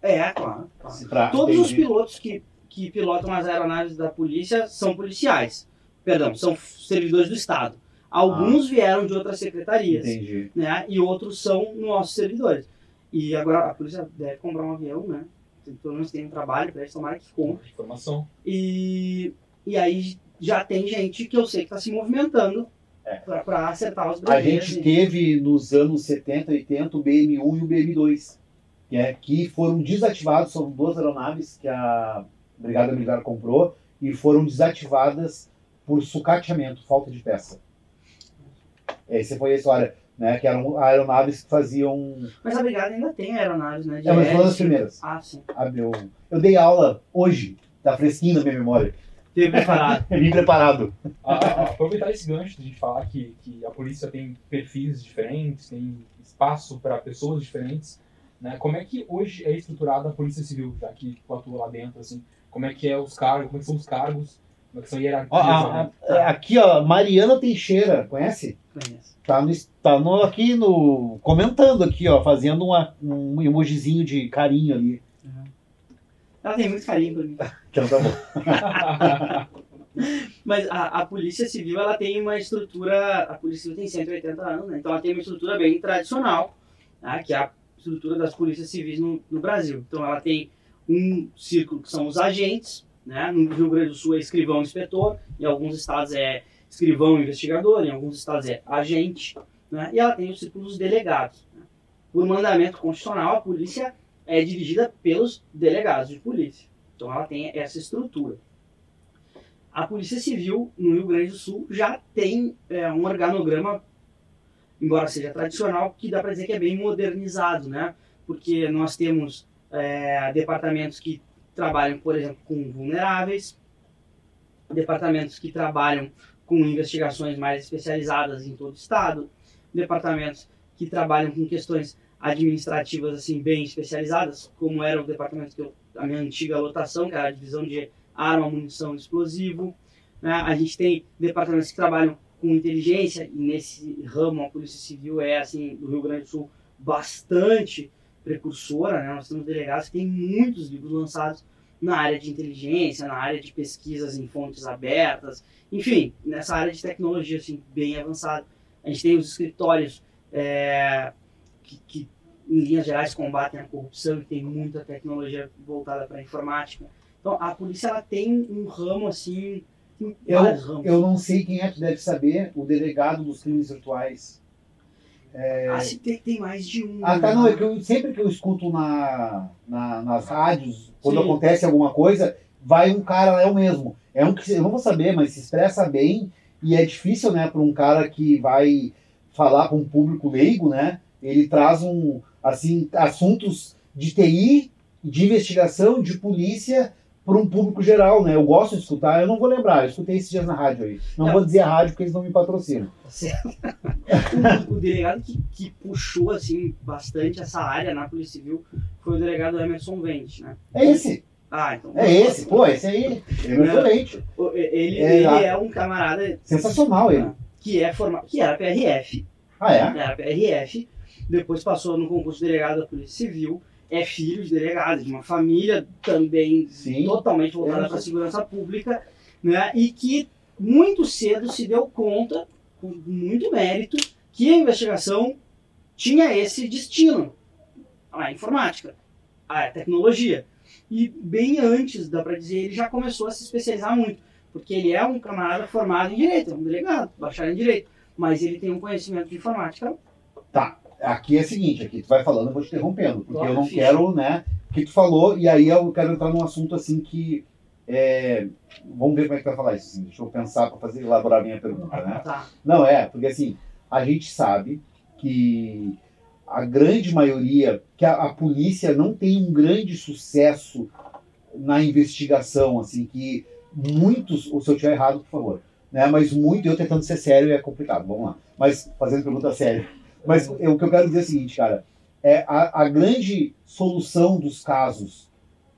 É, claro. claro. Se pra- Todos os pilotos que, que pilotam as aeronaves da polícia são policiais. Perdão, são servidores do Estado. Alguns vieram de outras secretarias. Entendi. né? E outros são nossos servidores. E agora a polícia deve comprar um avião, né? Tem- Pelo menos tem um trabalho para eles, tomara que compre. Informação. E, e aí já tem gente que eu sei que está se movimentando É. para acertar os A gente e- teve nos anos 70, 80 o BM1 e o BM2, que, é, que foram desativados, são duas aeronaves que a Brigada Militar comprou e foram desativadas por sucateamento, falta de peça. Essa foi a história, né? Que eram aeronaves que faziam. Mas a brigada ainda tem aeronaves, né? de É, mas foi uma das hélice. primeiras. Ah, sim. Eu, eu dei aula hoje, tá fresquinho na minha memória. Teve preparado. Vim preparado. Ah, ah, aproveitar esse gancho de falar que, que a polícia tem perfis diferentes, tem espaço para pessoas diferentes. Né? Como é que hoje é estruturada a polícia civil, já que tu atua lá dentro, assim? Como é que é os cargos, como é que são os cargos, como é que são hierarquias? Ó, a- né? a- aqui, ó, Mariana Teixeira, conhece? Conheço. Tá, no, tá no, aqui no. comentando aqui, ó, fazendo uma, um emojizinho de carinho ali. Ela tem muito carinho por mim. [LAUGHS] Então tá bom. [LAUGHS] Mas a, a Polícia Civil ela tem uma estrutura. A Polícia Civil tem 180 anos, né? Então ela tem uma estrutura bem tradicional, né? que é a estrutura das polícias civis no, no Brasil. Então ela tem um círculo que são os agentes, né? No Rio Grande do Sul é escrivão inspetor, em alguns estados é escrivão investigador, em alguns estados é agente, né? E ela tem o círculo dos delegados. né? Por mandamento constitucional, a polícia é dirigida pelos delegados de polícia. Então ela tem essa estrutura. A Polícia Civil no Rio Grande do Sul já tem é, um organograma, embora seja tradicional, que dá para dizer que é bem modernizado, né? Porque nós temos é, departamentos que trabalham, por exemplo, com vulneráveis, departamentos que trabalham com investigações mais especializadas em todo o estado, departamentos que trabalham com questões administrativas assim bem especializadas, como era o departamento que eu, a minha antiga lotação, que era a divisão de arma, munição explosivo. Né? A gente tem departamentos que trabalham com inteligência, e nesse ramo a Polícia Civil é, assim, do Rio Grande do Sul, bastante precursora. Né? Nós temos delegados que têm muitos livros lançados na área de inteligência, na área de pesquisas em fontes abertas, enfim, nessa área de tecnologia assim, bem avançada. A gente tem os escritórios é, que, que, em linhas gerais, combatem a corrupção e tem muita tecnologia voltada para a informática. Então, a polícia ela tem um ramo assim, tem Eu, ramos. eu não sei quem é que deve saber, o delegado dos crimes virtuais. Ah, se tem, tem mais de um. Ah, tá, né? não, é que eu, sempre que eu escuto na, na- nas rádios, quando Sim. acontece alguma coisa, vai um cara, é o mesmo. É um que eu não vou saber, mas se expressa bem e é difícil, né, para um cara que vai falar com um público leigo, né? Ele traz um, assim, assuntos de TI, de investigação, de polícia para um público geral, né? Eu gosto de escutar, eu não vou lembrar, eu escutei esses dias na rádio aí. Não Não. vou dizer a rádio porque eles não me patrocinam. Tá certo. o, o delegado que, que puxou assim bastante essa área na Polícia Civil foi o delegado Emerson Vente, né? É esse, Ah, então. é esse, pô, esse aí, é excelente. O- Ele, É, ele é um camarada Sensacional ele. que é formado, que era PRF, Ah, é? era PRF, depois passou no concurso de delegado da Polícia Civil, é filho de delegado, de uma família também Sim. totalmente voltada É. para a segurança pública, né? E que muito cedo se deu conta, com muito mérito, que a investigação tinha esse destino, a informática, a tecnologia. E bem antes, dá para dizer, ele já começou a se especializar muito. Porque ele é um camarada formado em direito, é um delegado, bacharel em direito. Mas ele tem um conhecimento de informática. Tá. Aqui é o seguinte, aqui tu vai falando, eu vou te interrompendo, porque Claro, eu não ficha. quero, né, o que tu falou, e aí eu quero entrar num assunto assim que, é, vamos ver como é que vai falar isso, assim, deixa eu pensar para fazer, elaborar a minha pergunta, né. Tá. Não, é, porque assim, a gente sabe que a grande maioria, que a, a polícia não tem um grande sucesso na investigação, assim, que muitos, ou se eu estiver errado, por favor, né, mas muito, eu tentando ser sério é complicado, vamos lá, mas fazendo pergunta séria. Mas o que eu quero dizer é o seguinte, cara, é a, a grande solução dos casos,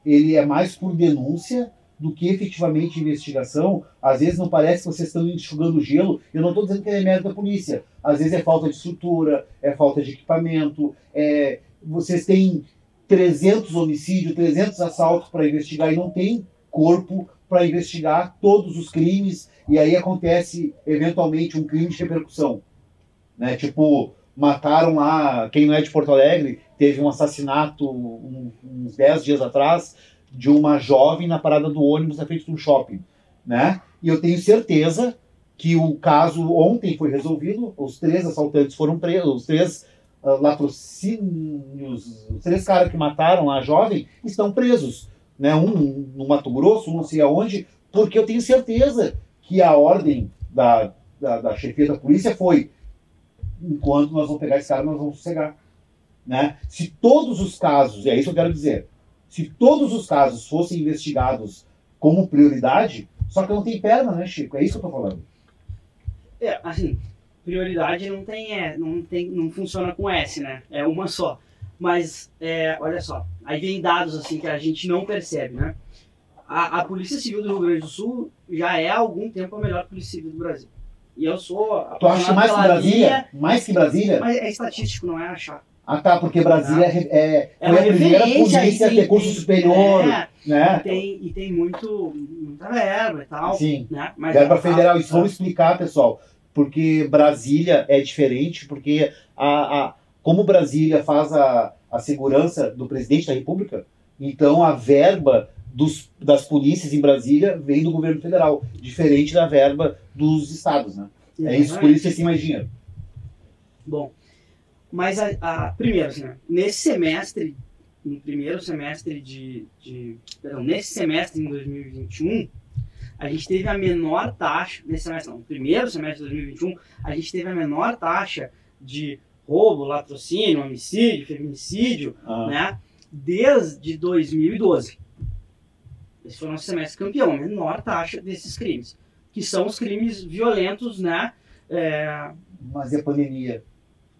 ele é mais por denúncia do que efetivamente investigação. Às vezes não parece que vocês estão enxugando gelo. Eu não estou dizendo que é mérito da polícia. Às vezes é falta de estrutura, é falta de equipamento. É, vocês têm 300 homicídios, 300 assaltos para investigar e não tem corpo para investigar todos os crimes. E aí acontece eventualmente um crime de repercussão, né? Tipo mataram lá, quem não é de Porto Alegre, teve um assassinato um- uns 10 dias atrás de uma jovem na parada do ônibus na frente de um shopping, né? E eu tenho certeza que o caso ontem foi resolvido, os três assaltantes foram presos, os três ah, latrocínios, os três caras que mataram a jovem estão presos, né? Um no Mato Grosso, um não sei aonde, porque eu tenho certeza que a ordem da, da, da chefia da polícia foi enquanto nós vamos pegar esse cara, nós vamos sossegar. Né? Se todos os casos, e é isso que eu quero dizer, se todos os casos fossem investigados como prioridade, só que não tem perna, né, Chico? É isso que eu tô falando. É, assim, prioridade não tem, é, não tem, não funciona com S, né? É uma só. Mas, é, olha só, aí vem dados assim que a gente não percebe, né? A, a Polícia Civil do Rio Grande do Sul já é há algum tempo a melhor Polícia Civil do Brasil. E eu sou Tu acha mais que Brasília? Mais que Brasília? mas é estatístico, não é achar. Ah, tá, porque Brasília é, é, É foi a primeira polícia a e ter curso tem- superior, é, e né? tem, e tem muito, muita verba e tal. Sim. Né? Mas Verba federal, isso a- vamos explicar, pessoal. Porque Brasília é diferente, porque a, a, como Brasília faz a, a segurança do presidente da República, então a verba dos, das polícias em Brasília vem do governo federal, diferente da verba dos estados, né? É isso, por isso tem mais dinheiro. Bom, mas a, a- primeiro, assim, né, nesse semestre, no primeiro semestre de, de perdão, nesse semestre em 2021, a gente teve a menor taxa, nesse semestre não, no primeiro semestre de 2021, a gente teve a menor taxa de roubo, latrocínio, homicídio, feminicídio, Ah, né, desde 2012. Esse foi o nosso semestre campeão, menor taxa desses crimes, que são os crimes violentos, né, é, Mas e a pandemia?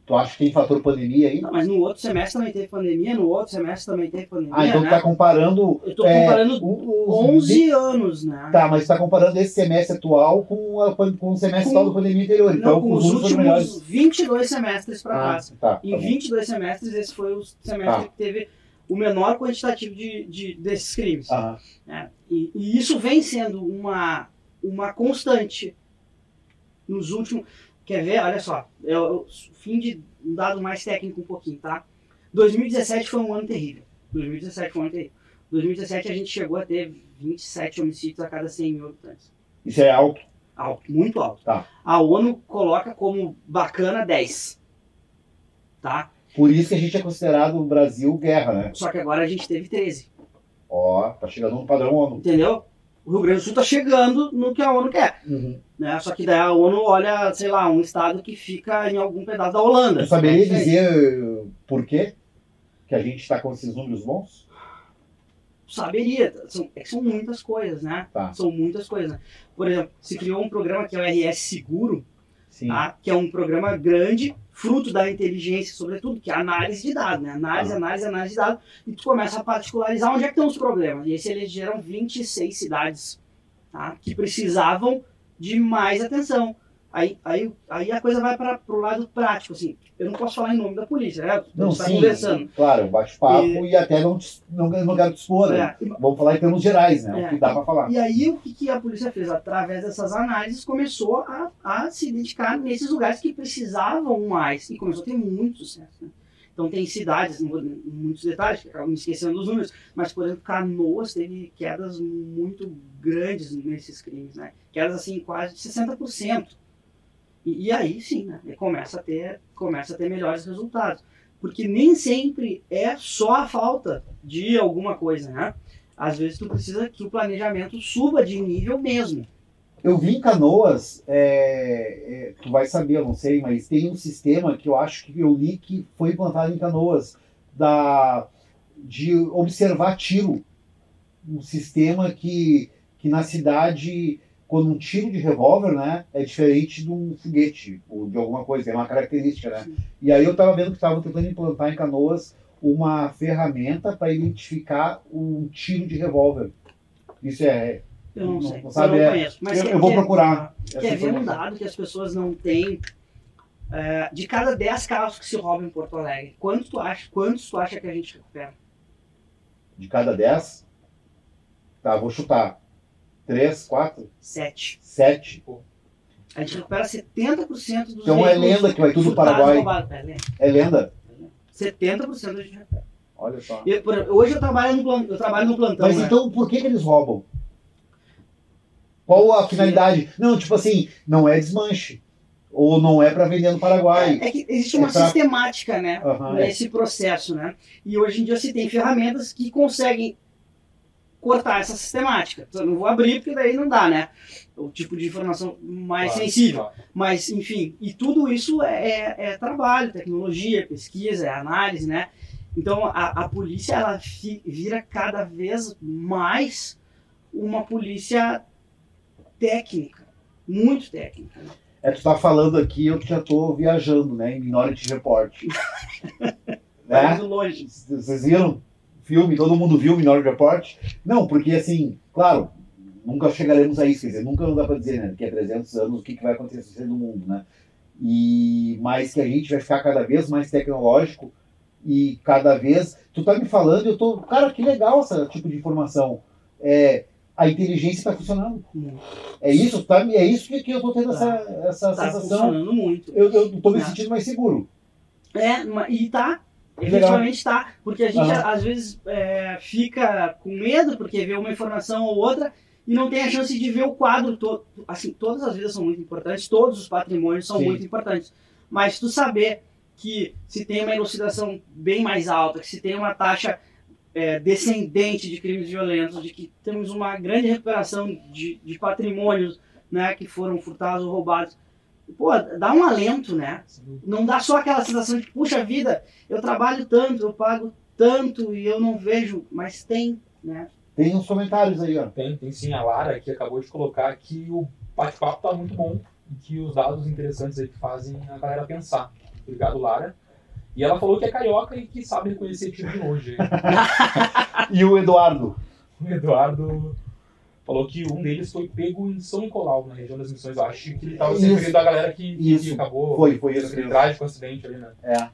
Tu acha que tem fator pandemia aí? Não, mas no outro semestre também teve pandemia, no outro semestre também teve pandemia, Ah, então tu né? tá comparando. Eu tô é, comparando os 11 anos, né? Tá, mas tu tá comparando esse semestre atual com, a, com o semestre atual da pandemia anterior. Então, Não, com os números foram melhores. últimos 22 semestres para Ah, trás. tá, tá Em bom. 22 semestres, esse foi o semestre Tá. que teve o menor quantitativo de, de- desses crimes. Ah, né? E, e isso vem sendo uma, uma constante nos últimos. Quer ver? Olha só, eu, eu, fim de um dado mais técnico um pouquinho, tá? 2017 foi um ano terrível. 2017 foi um ano terrível. 2017 a gente chegou a ter 27 homicídios a cada 100 mil habitantes. isso é alto. Alto, muito alto. Tá. A ONU coloca como bacana 10. Tá? Por isso que a gente é considerado o Brasil guerra, né? Só que agora a gente teve 13. Ó, tá chegando no padrão ONU. Entendeu? O Rio Grande do Sul tá chegando no que a ONU quer. né? Só que daí a ONU olha, sei lá, um estado que fica em algum pedaço da Holanda. Eu saberia dizer uh, por quê que a gente está com esses números bons? Saberia. São, é que são muitas coisas, né? Tá. São muitas coisas. Por exemplo, se criou um programa que é o RS Seguro. Tá? que é um programa grande, fruto da inteligência, sobretudo, que é análise de dados, né? Análise, Ah. análise, análise de dados, e tu começa a particularizar onde é que estão os problemas. E aí se elegeram 26 cidades tá? que precisavam de mais atenção. Aí, aí, aí a coisa vai para o lado prático, assim. Eu não posso falar em nome da polícia, né? Não, gente tá sim, conversando. claro, bate-papo e... até não, não, não quero expor, né? É, Vamos falar em termos gerais, né? É. O que dá pra falar. E aí o que, que a polícia fez? Através dessas análises começou a, a se identificar nesses lugares que precisavam mais. E começou a ter muito sucesso. Né? Então tem cidades, não vou muitos detalhes, que acabam me esquecendo dos números, mas por exemplo, Canoas teve quedas muito grandes nesses crimes, né? Quedas assim quase de 60%. E, e aí sim, né? Começa a ter começa a ter melhores resultados, porque nem sempre é só a falta de alguma coisa, né? Às vezes tu precisa que o planejamento suba de nível mesmo. Eu vi em Canoas, é, é, tu vai saber, eu não sei, mas tem um sistema que eu acho que eu li que foi implantado em Canoas, da, de observar tiro. Um sistema que, que na cidade, quando um tiro de revólver, né, é diferente de um foguete, ou de alguma coisa, é uma característica, né? Sim. E aí eu estava vendo que estavam tentando implantar em Canoas uma ferramenta para identificar um tiro de revólver. Isso é. Eu não, Não- sei, não eu sabe, não é- conheço. Mas eu, quer- eu vou quer- procurar. Quer ver um dado que as pessoas não têm? É, de cada 10 carros que se roubam em Porto Alegre, quantos tu acha, quantos tu acha que a gente recupera? De cada 10? Tá, vou chutar. 3, 4, 7. 7. A gente recupera 70% dos Então é lenda que vai tudo e Paraguai. roubados. É lenda. É lenda? 70% a gente recupera. Olha só. Eu, por hoje eu trabalho no, eu trabalho no plantão. Mas né? então por que, que eles roubam? Qual a finalidade? Não, tipo assim, não é desmanche. Ou não é para vender no Paraguai. É que existe É uma pra- sistemática, né? É. nesse processo, né? E hoje em dia se tem ferramentas que conseguem cortar essa sistemática. Eu não vou abrir porque daí não dá, né? O tipo de informação mais Claro, sensível. claro. Mas, enfim, e tudo isso é, é- é trabalho, tecnologia, pesquisa, é análise, né? Então a, a polícia ela fi- vira cada vez mais uma polícia técnica, muito técnica. né? É, tu tá falando aqui, eu já tô viajando, né? Em Minority Report. [LAUGHS] Né? longe. Vocês viram filme? Todo mundo viu o Minority Report? Não, porque assim, claro, nunca chegaremos a isso, quer dizer, nunca não dá para dizer, né? Daqui a 300 anos o que, que vai acontecer no mundo, né? E mais que a gente vai ficar cada vez mais tecnológico e cada vez. Tu tá me falando, eu tô. Cara, que legal esse tipo de informação. É, a inteligência está funcionando. É isso, tá? É isso que, que eu tô tendo essa, essa Tá sensação. funcionando muito. Eu, eu tô me Né? sentindo mais seguro. É, e tá. Legal. Efetivamente tá. Porque a gente Aham. às vezes é, fica com medo porque vê uma informação ou outra e não tem a chance de ver o quadro todo. Assim, todas as vidas são muito importantes, todos os patrimônios são Sim. muito importantes. Mas tu saber que se tem uma elucidação bem mais alta, que se tem uma taxa é, descendente de crimes violentos, de que temos uma grande recuperação de, de patrimônios né, que foram furtados ou roubados. Pô, dá um alento, né? Não dá só aquela sensação de, puxa vida, eu trabalho tanto, eu pago tanto e eu não vejo, mas tem, né? Tem uns comentários aí, ó. Tem, tem sim a Lara que acabou de colocar que o bate-papo tá muito bom e que os dados interessantes aí que fazem a galera pensar. Obrigado, Lara. E ela falou que é carioca e que sabe reconhecer tiro de longe. [LAUGHS] E o Eduardo? o Eduardo falou que um deles foi pego em São Nicolau, na região das Missões. Eu acho que ele estava se referindo à galera que, que Isso. acabou Foi, foi isso aquele trágico acidente ali, né? É,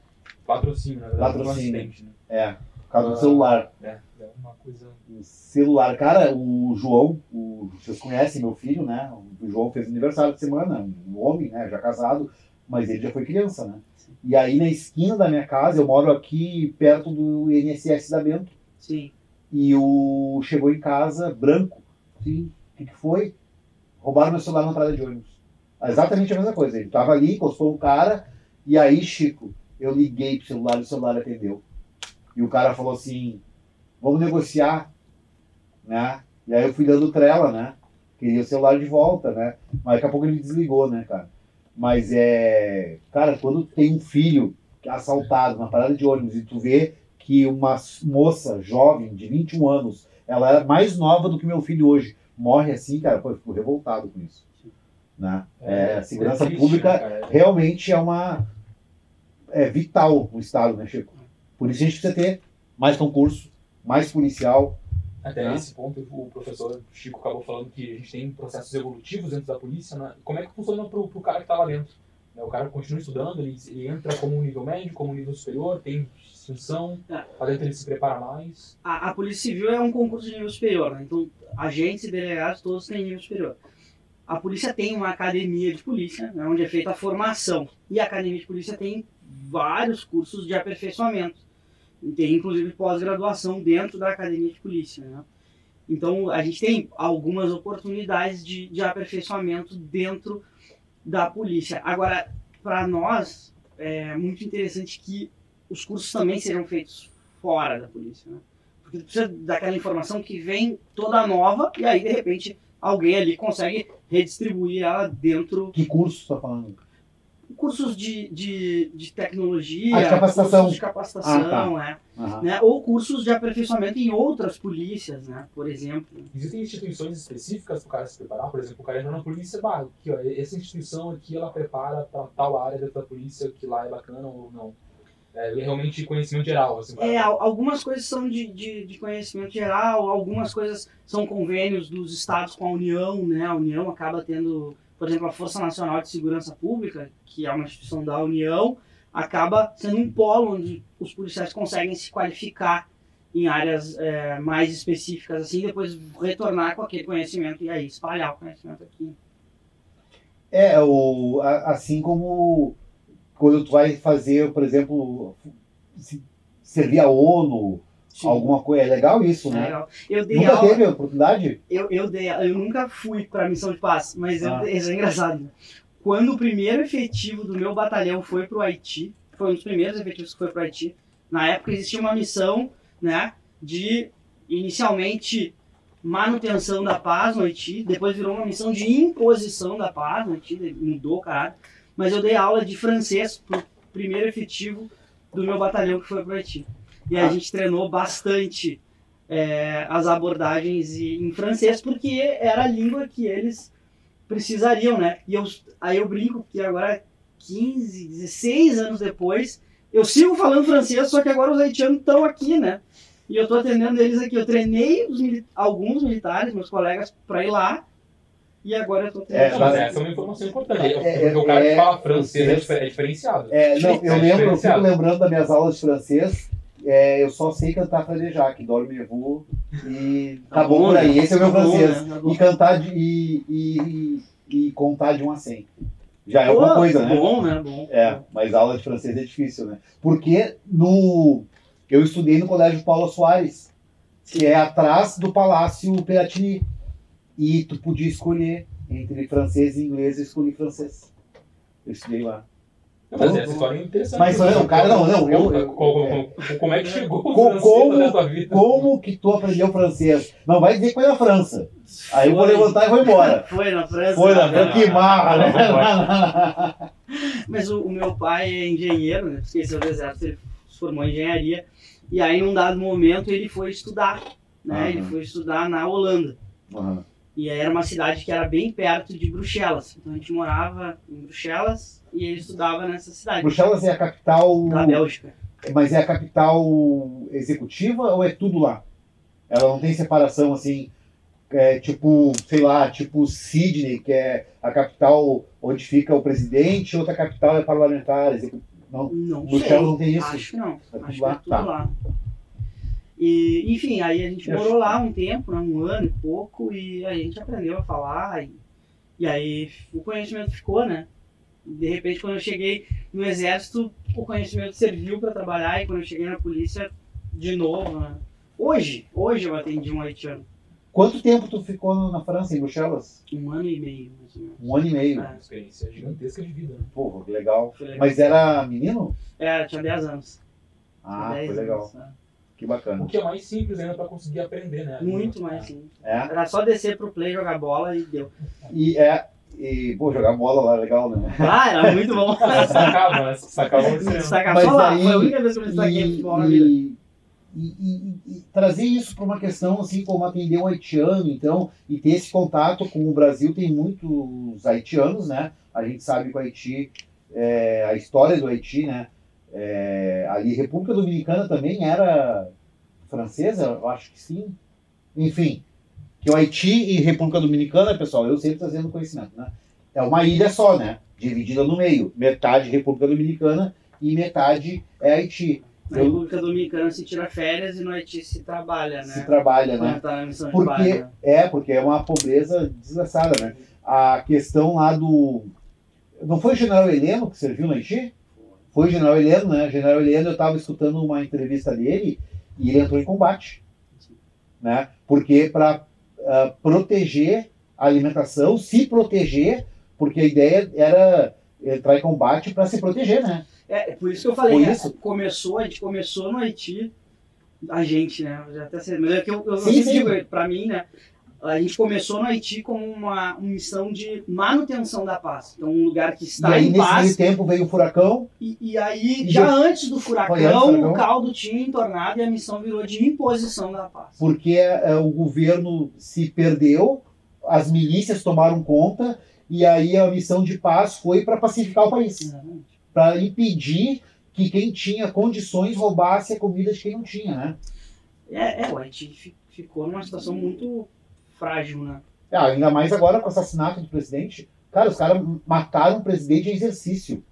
Patrocínio, na verdade, do Patrocínio. acidente, né? é. Por causa do celular. É, é uma coisa... O celular. Cara, o João, o, vocês conhecem meu filho, né? O João fez aniversário de semana, um homem, né? Já casado, mas ele já foi criança, né? E aí na esquina da minha casa, eu moro aqui perto do INSS da Bento. Sim. E o chegou em casa branco. Sim. O que, que foi? Roubaram meu celular na parada de ônibus. Exatamente a mesma coisa. Ele tava ali, encostou um cara, e aí, Chico, eu liguei pro celular e o celular atendeu. E o cara falou assim: vamos negociar, né? E aí eu fui dando trela, né? Queria o celular de volta, né? Mas daqui a pouco ele desligou, né, cara? Mas é. Cara, quando tem um filho assaltado na parada de ônibus e tu vê que uma moça jovem de 21 anos, ela é mais nova do que meu filho hoje, morre assim, cara, pô, eu fico revoltado com isso. Né? É, a segurança triste, pública né, cara? realmente é uma. É vital no Estado, né, Chico? Por isso a gente precisa ter mais concurso, mais policial. Até Né? esse ponto, o professor Chico acabou falando que a gente tem processos evolutivos dentro da polícia. Né? Como é que funciona pro, pro cara que tá lá dentro? Né, O cara continua estudando, ele, ele entra como um nível médio, como um nível superior, tem distinção, É. dentro ele se prepara mais. A, a Polícia Civil é um concurso de nível superior, né? Então, agentes e delegados todos têm nível superior. A polícia tem uma academia de polícia, né, onde é feita a formação. E a academia de polícia tem vários cursos de aperfeiçoamento. Tem inclusive pós-graduação dentro da academia de polícia. Né? Então a gente tem algumas oportunidades de, de aperfeiçoamento dentro da polícia. Agora, para nós, é muito interessante que os cursos também sejam feitos fora da polícia. Né? Porque tu precisa daquela informação que vem toda nova e aí, de repente, alguém ali consegue redistribuir ela dentro Que curso você tá falando? cursos de, de, de tecnologia, Ah, de capacitação. cursos de capacitação, Ah, tá. né? Né? Ou cursos de aperfeiçoamento em outras polícias, né? Por exemplo. Existem instituições específicas para o cara se preparar? Por exemplo, o cara entra na polícia, ó, essa instituição aqui ela prepara para tal área dentro da polícia que lá é bacana ou não? É realmente conhecimento geral, assim. É, algumas coisas são de, de, de conhecimento geral, algumas coisas são convênios dos estados com a União, né? A União acaba tendo, por exemplo, a Força Nacional de Segurança Pública, que é uma instituição da União, acaba sendo um polo onde os policiais conseguem se qualificar em áreas é, mais específicas, assim, depois retornar com aquele conhecimento e aí espalhar o conhecimento aqui. É, o, a- assim como quando tu vai fazer, por exemplo, se- servir a ONU, alguma coisa. É legal isso, né? Legal. Eu dei Nunca aula, teve a oportunidade? eu, eu, dei, eu nunca fui para a missão de paz, mas eu- Ah. isso é engraçado. Quando o primeiro efetivo do meu batalhão foi para o Haiti, foi um dos primeiros efetivos que foi para o Haiti, na época existia uma missão né, de, inicialmente, manutenção da paz no Haiti, depois virou uma missão de imposição da paz no Haiti, mudou, caralho. Mas eu dei aula de francês pro primeiro efetivo do meu batalhão que foi para Haiti. E a Ah. gente treinou bastante é, as abordagens em francês, porque era a língua que eles precisariam, né? E eu, aí eu brinco que agora, 15, 16 anos depois, eu sigo falando francês, só que agora os haitianos estão aqui, né? E eu tô atendendo eles aqui. Eu treinei mili- alguns militares, meus colegas, para ir lá, e agora eu tô É, mas mas- essa é uma informação importante. É, porque é, o cara é, que fala francês é é diferenciado. É, não, eu É lembro, eu fico lembrando das minhas aulas de francês. é, eu só sei cantar Franejac, Dormez-vous e Tá acabou bom, por aí. né? Esse é o meu francês. né? E cantar de, e, e, e, e contar de um a 100. Já é alguma coisa, né? Bom, né? Bom. É, mas aula de francês é difícil, né? Porque no eu estudei no Colégio Paulo Soares, que é atrás do Palácio Piratini. E tu podia escolher entre francês e inglês, eu escolhi francês. Eu estudei lá. Mas essa história é interessante. Mas, não, cara, não, não, eu- eu- Como, como- como é que chegou o francês como- na tua vida? Como que tu aprendeu francês? Não vai dizer que foi na França. Aí eu vou levantar e vou embora. [LAUGHS] Foi na França. Foi na? França, que marra, né? [LAUGHS] Mas o, o meu pai é engenheiro, né? Esqueceu do exército, ele se formou em engenharia. E aí, num dado momento, ele foi estudar. Né? Aham. Ele foi estudar na Holanda. Aham. E era uma cidade que era bem perto de Bruxelas. Então a gente morava em Bruxelas e ele estudava nessa cidade. Bruxelas é a capital. Da Bélgica. Mas é a capital executiva ou é tudo lá? Ela não tem separação assim, é, tipo, sei lá, tipo Sydney, que é a capital onde fica o presidente, outra capital é parlamentar. execu- Não, Não Bruxelas sei. não tem isso. Acho que não. É Acho que lá? é tudo Tá. lá. E, enfim, aí a gente morou lá um tempo, né, um ano e pouco, e a gente aprendeu a falar. E, e aí o conhecimento ficou, né? De repente, quando eu cheguei no exército, o conhecimento serviu para trabalhar, e quando eu cheguei na polícia, de novo, né? Hoje, hoje eu atendi um haitiano. Quanto tempo tu ficou na França, em Bruxelas? Um ano e meio, mais ou menos. Um ano e meio. É. Uma experiência gigantesca de vida. Né? Porra, que legal. Legal. Mas era menino? É, tinha 10 anos. Ah, Tinha 10 foi legal. anos, é. Que bacana. O que é mais simples ainda para conseguir aprender, né? Muito mais simples. É. Era só descer pro play, jogar bola e deu. E é. E, pô, jogar bola lá é legal, né? Ah, era muito bom. [LAUGHS] Sacava, né? Sacava muito Mas só lá. aí- Foi a única vez que eu me destaquei no futebol na vida. e, e- e- e trazer isso para uma questão assim como atender um haitiano, então, e ter esse contato com o Brasil, tem muitos haitianos, né? A gente sabe que o Haiti, é, a história do Haiti, né? É, ali, República Dominicana também era francesa, eu acho que sim. Enfim, que o Haiti e República Dominicana, pessoal, eu sempre trazendo conhecimento, né? É uma ilha só, né? Dividida no meio, metade República Dominicana e metade é Haiti. Na República Dominicana se tira férias e no Haiti se trabalha, se né? trabalha, Quando né? tá na missão de Porque paz, né? é, porque é uma pobreza desgraçada, né? A questão lá do não foi o General Heleno que serviu no Haiti? Foi o General Heleno, né? General Heleno, eu estava escutando uma entrevista dele e ele entrou em combate, né? Porque para proteger a alimentação, se proteger, porque a ideia era entrar em combate para se proteger, né? É, por isso que eu falei, isso? começou, a gente começou no Haiti, a gente, né? eu Já até sei, mas é que eu, eu Sim, sim. digo, pra mim, né? A gente começou no Haiti como uma, uma missão de manutenção da paz. Então, um lugar que está aí, em nesse meio paz. tempo, veio o furacão, E, e aí, E já já- antes do furacão, antes do furacão? o caldo tinha entornado e a missão virou de imposição da paz. porque é, o governo se perdeu, as milícias tomaram conta, e aí a missão de paz foi para pacificar o país, para impedir que quem tinha condições roubasse a comida de quem não tinha, né? É, é, o Haiti fi- ficou numa situação muito frágil, né? Ah, ainda mais agora com o assassinato do presidente. Cara, os caras mataram o presidente em exercício.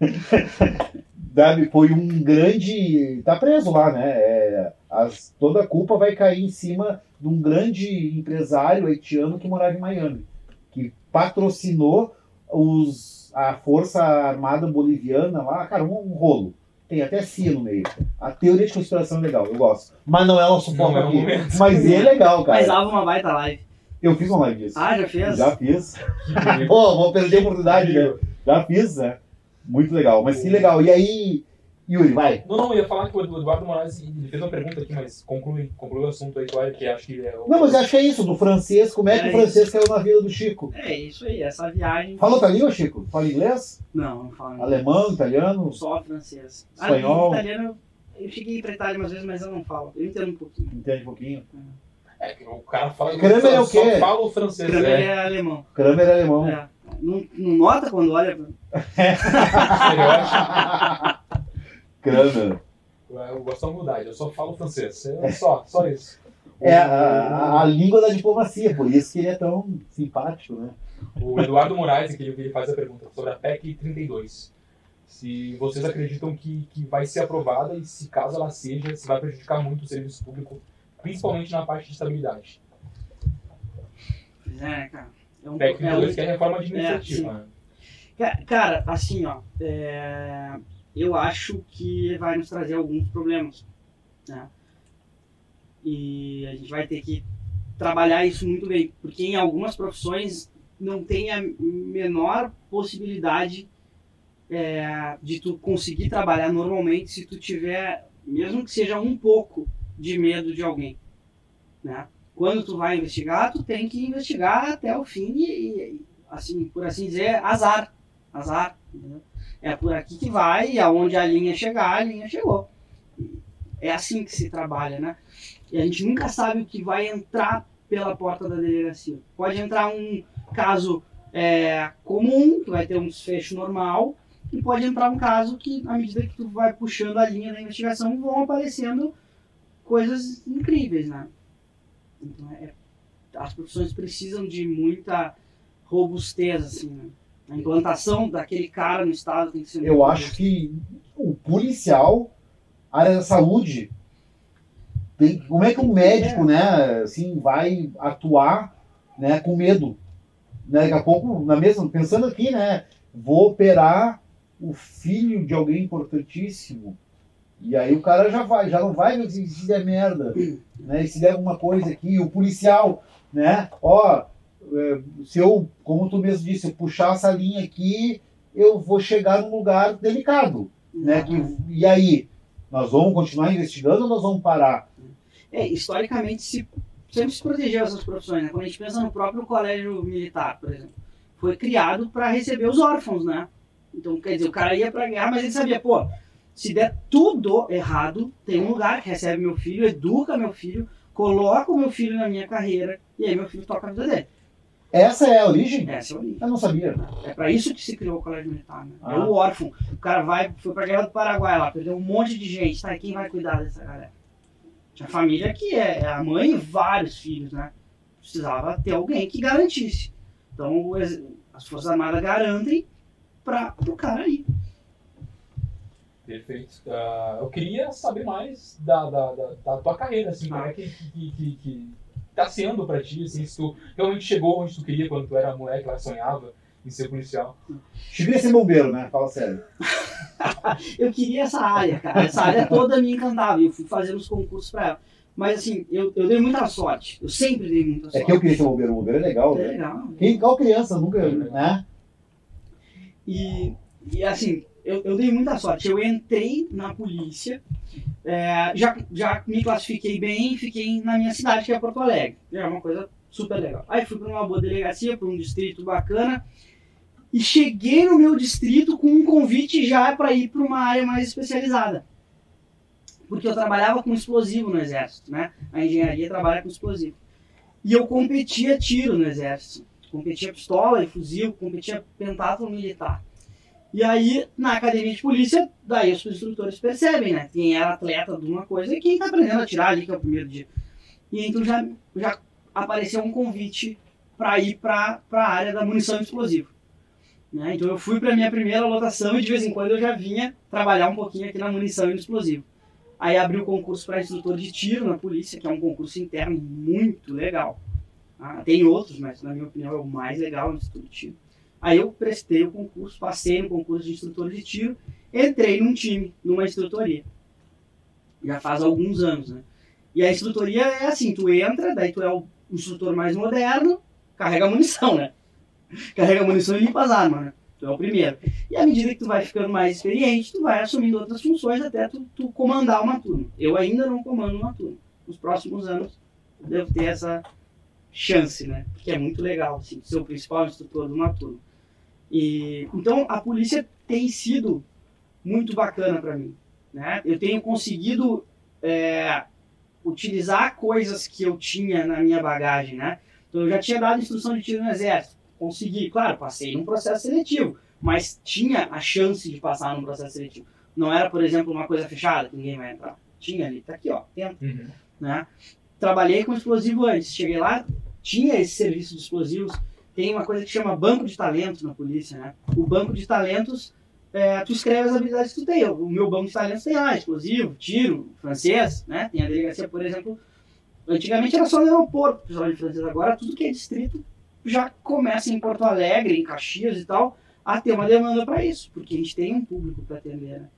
[LAUGHS] Foi um grande. Tá preso lá, né? É, as- toda a culpa vai cair em cima de um grande empresário haitiano que morava em Miami, que patrocinou os, a Força Armada Boliviana lá. Cara, um, um rolo. Tem até CIA no meio. A teoria de conspiração é legal, eu gosto. Mas não é nosso foco Não é aqui. momento. Mas é legal, cara. Mas dava uma baita live. Eu fiz uma live disso. Ah, já fez? Já fiz. [LAUGHS] Pô, vou perder a oportunidade, né? Já fiz, né? Muito legal. Mas que legal. E aí, Yuri, vai. Não, não, eu ia falar que o Eduardo Moraes ele fez uma pergunta aqui, mas conclui, conclui o assunto aí, Cláudio, que acho que é o. Não, mas eu acho que é isso, do francês. Como é que É o francês caiu na vida do Chico? É isso aí, essa viagem. Fala outra língua, Chico? Fala inglês? Não, não falo. Alemão, italiano? Só francês. Espanhol. Ah, italiano, eu cheguei pra Itália umas vezes, mas eu não falo. Eu entendo um pouquinho. Entende um pouquinho? É, que o cara fala. Kramer é o quê? Só fala o francês. Kramer É. é alemão. Kramer é alemão. É. Não, não nota quando olha? Estereótipo. [LAUGHS] Kramer. Eu gosto da humildade, eu só falo francês. É só, só isso. É a, a- a língua da diplomacia, por isso que ele é tão simpático, né? O Eduardo Moraes, aqui, ele faz a pergunta sobre a PEC 32. Se vocês acreditam que, que vai ser aprovada e se caso ela seja, se vai prejudicar muito o serviço público, principalmente na parte de estabilidade. Pois é, né, cara. É um, PEC é um- 32 que é a reforma administrativa. né? Ca- Cara, assim, ó, é, eu acho que vai nos trazer alguns problemas, né? E a gente vai ter que trabalhar isso muito bem, porque em algumas profissões não tem a menor possibilidade é, de tu conseguir trabalhar normalmente se tu tiver, mesmo que seja um pouco de medo de alguém, né? Quando tu vai investigar, tu tem que investigar até o fim e, e, assim, por assim dizer, azar azar. entendeu? É por aqui que vai, e aonde a linha chegar, a linha chegou. É assim que se trabalha, né? E a gente nunca sabe o que vai entrar pela porta da delegacia. Pode entrar um caso é, comum, que vai ter um desfecho normal, e pode entrar um caso que, à medida que tu vai puxando a linha da investigação, vão aparecendo coisas incríveis, né? Então, é, as profissões precisam de muita robustez, assim, né? A implantação daquele cara no estado tem que ser Eu acho que o policial, área da saúde, tem- como é que um médico, né, assim, vai atuar, né, com medo? Né, daqui a pouco, na mesma, pensando aqui, né, vou operar o filho de alguém importantíssimo. E aí o cara já vai, já não vai ver se, se der merda, né, e se der alguma coisa aqui, o policial, né, ó, é, se eu, como tu mesmo disse, puxar essa linha aqui, eu vou chegar num lugar delicado, né? Que, e aí, nós vamos continuar investigando ou nós vamos parar? É, historicamente se, sempre se protegeu essas profissões, né? Quando a gente pensa no próprio colégio militar, por exemplo, foi criado para receber os órfãos, né? Então, quer dizer, o cara ia pra guerra, mas ele sabia, pô, se der tudo errado, tem um lugar que recebe meu filho, educa meu filho, coloca o meu filho na minha carreira, e aí meu filho toca a vida dele. Essa é a origem? Essa é a origem. Eu não sabia. É para isso que se criou o colégio militar, né? É Ah. o órfão. O cara vai, foi pra guerra do Paraguai lá, perdeu um monte de gente, tá? E quem vai cuidar dessa galera? Tinha família que é, é a mãe e vários filhos, né? Precisava ter alguém que garantisse. Então as Forças Armadas garantem para o cara ir. Perfeito. Ah, eu queria saber mais da, da, da, da tua carreira, assim, como Ah. é que, que, que, que tá sendo pra ti, assim, se tu realmente chegou onde tu queria quando tu era moleque lá, sonhava em ser policial. Chico queria ser bombeiro, né? Fala sério. [LAUGHS] Eu queria essa área, cara. Essa área toda me encantava. e Eu fui fazendo os concursos pra ela. Mas assim, eu, eu dei muita sorte. Eu sempre dei muita É sorte. que eu queria ser bombeiro. O bombeiro é legal, É né? legal. Quem, qual criança nunca, né? E, e assim, eu, eu dei muita sorte. Eu entrei na polícia, é, já, já me classifiquei bem fiquei na minha cidade, que é Porto Alegre. É uma coisa super legal. Aí fui para uma boa delegacia, para um distrito bacana. E cheguei no meu distrito com um convite já para ir para uma área mais especializada. Porque eu trabalhava com explosivo no exército, né? A engenharia trabalha com explosivo. E eu competia tiro no exército. Competia pistola e fuzil, competia pentáculo militar. E aí, na academia de polícia, daí os instrutores percebem, né? Quem era atleta de uma coisa e quem tá aprendendo a tirar ali, que é o primeiro dia. E então já, já apareceu um convite para ir para a área da munição explosiva. Né? Então eu fui para minha primeira lotação e de vez em quando eu já vinha trabalhar um pouquinho aqui na munição e no explosivo. Aí abri o concurso para instrutor de tiro na polícia, que é um concurso interno muito legal. Ah, tem outros, mas na minha opinião é o mais legal no instrutor de tiro. Aí eu prestei o concurso, passei no concurso de instrutor de tiro, entrei num time, numa instrutoria. Já faz alguns anos, né? E a instrutoria é assim, tu entra, daí tu é o instrutor mais moderno, carrega munição, né? [LAUGHS] Carrega munição e limpa as armas, né? Tu é o primeiro. E à medida que tu vai ficando mais experiente, tu vai assumindo outras funções até tu, tu comandar uma turma. Eu ainda não comando uma turma. Nos próximos anos eu devo ter essa chance, né? Porque é muito legal, assim, ser o principal instrutor de uma turma. E, então a polícia tem sido muito bacana para mim, né? Eu tenho conseguido é, utilizar coisas que eu tinha na minha bagagem, né? Então eu já tinha dado instrução de tiro no exército, consegui, claro, passei num processo seletivo, mas tinha a chance de passar num processo seletivo. Não era, por exemplo, uma coisa fechada que ninguém vai entrar. Tinha ali, tá aqui, ó, tenta Uhum. né? Trabalhei com explosivo antes, cheguei lá, tinha esse serviço de explosivos. Tem uma coisa que chama banco de talentos na polícia, né? O banco de talentos, é, tu escreve as habilidades que tu tem. O meu banco de talentos tem lá explosivo, tiro, francês, né? Tem a delegacia, por exemplo. Antigamente era só no aeroporto, pessoal de francês. Agora tudo que é distrito já começa em Porto Alegre, em Caxias e tal, a ter uma demanda para isso, porque a gente tem um público para atender, né?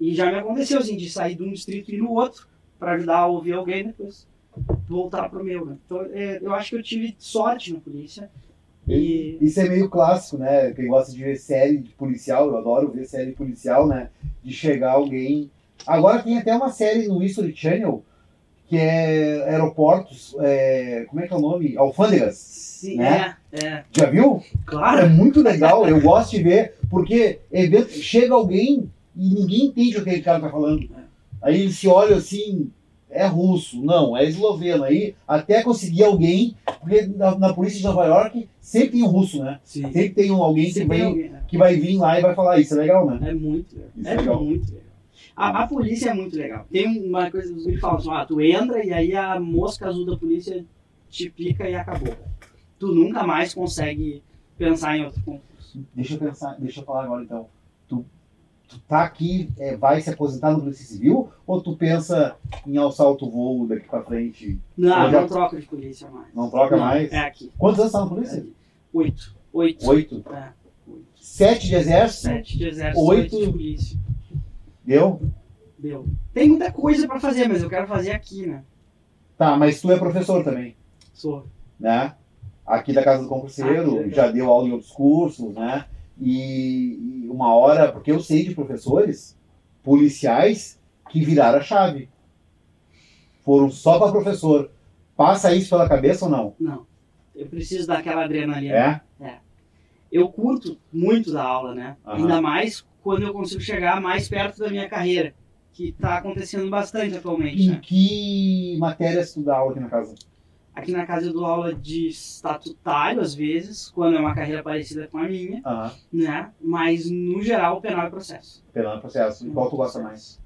E já me aconteceu assim, de sair de um distrito e ir no outro para ajudar a ouvir alguém depois voltar pro meu, né? Então, é, eu acho que eu tive sorte na polícia. E Isso é meio clássico, né? Quem gosta de ver série de policial, eu adoro ver série policial, né? De chegar alguém. Agora tem até uma série no History Channel que é aeroportos, é, como é que é o nome? Alfândegas. sim, Né? é, é, Já viu? É claro. muito legal, eu gosto de ver, porque evento, chega alguém e ninguém entende o que aquele cara tá falando. Aí ele se olha assim, é russo, não, é esloveno. Aí até conseguir alguém, porque na, na polícia de Nova York sempre tem um russo, né? Sim. Sempre tem um, alguém que, Sempre tem vem, alguém, né? que vai vir lá e vai falar isso, é legal, né? É muito legal. Isso é é legal. muito legal. A, a polícia é muito legal. Tem uma coisa que eles falam assim, ah, tu entra e aí a mosca azul da polícia te pica e acabou. Tu nunca mais consegue pensar em outro concurso. Deixa eu pensar, deixa eu falar agora então. Tu, tá aqui, é, vai se aposentar no Polícia Civil ou tu pensa em alçar o voo daqui pra frente? Não, já- não troca de polícia mais. Não troca Não, mais? É aqui. Quantos anos tá na É polícia? aqui. Oito. Oito. Oito. É. Oito. Sete de exército? Sete de exército, Oito. oito de polícia. Deu? Deu. Tem muita coisa pra fazer, mas eu quero fazer aqui, né? Tá, mas tu é professor também, Sou. né? Aqui da Casa do Concurseiro, Aqui, já deu aula em outros cursos, né? E, e uma hora, porque eu sei de professores policiais que viraram a chave. Foram só para professor. Passa isso pela cabeça ou não? Não. Eu preciso daquela adrenalina. É? Eu curto muito da aula, né? Aham. Ainda mais quando eu consigo chegar mais perto da minha carreira, que tá acontecendo bastante atualmente, Em né? que matérias tu dá aula aqui na casa? Aqui na casa eu dou aula de estatutário, às vezes, quando é uma carreira parecida com a minha, né? Mas, no geral, penal e processo. Penal processo. E qual tu gosta mais?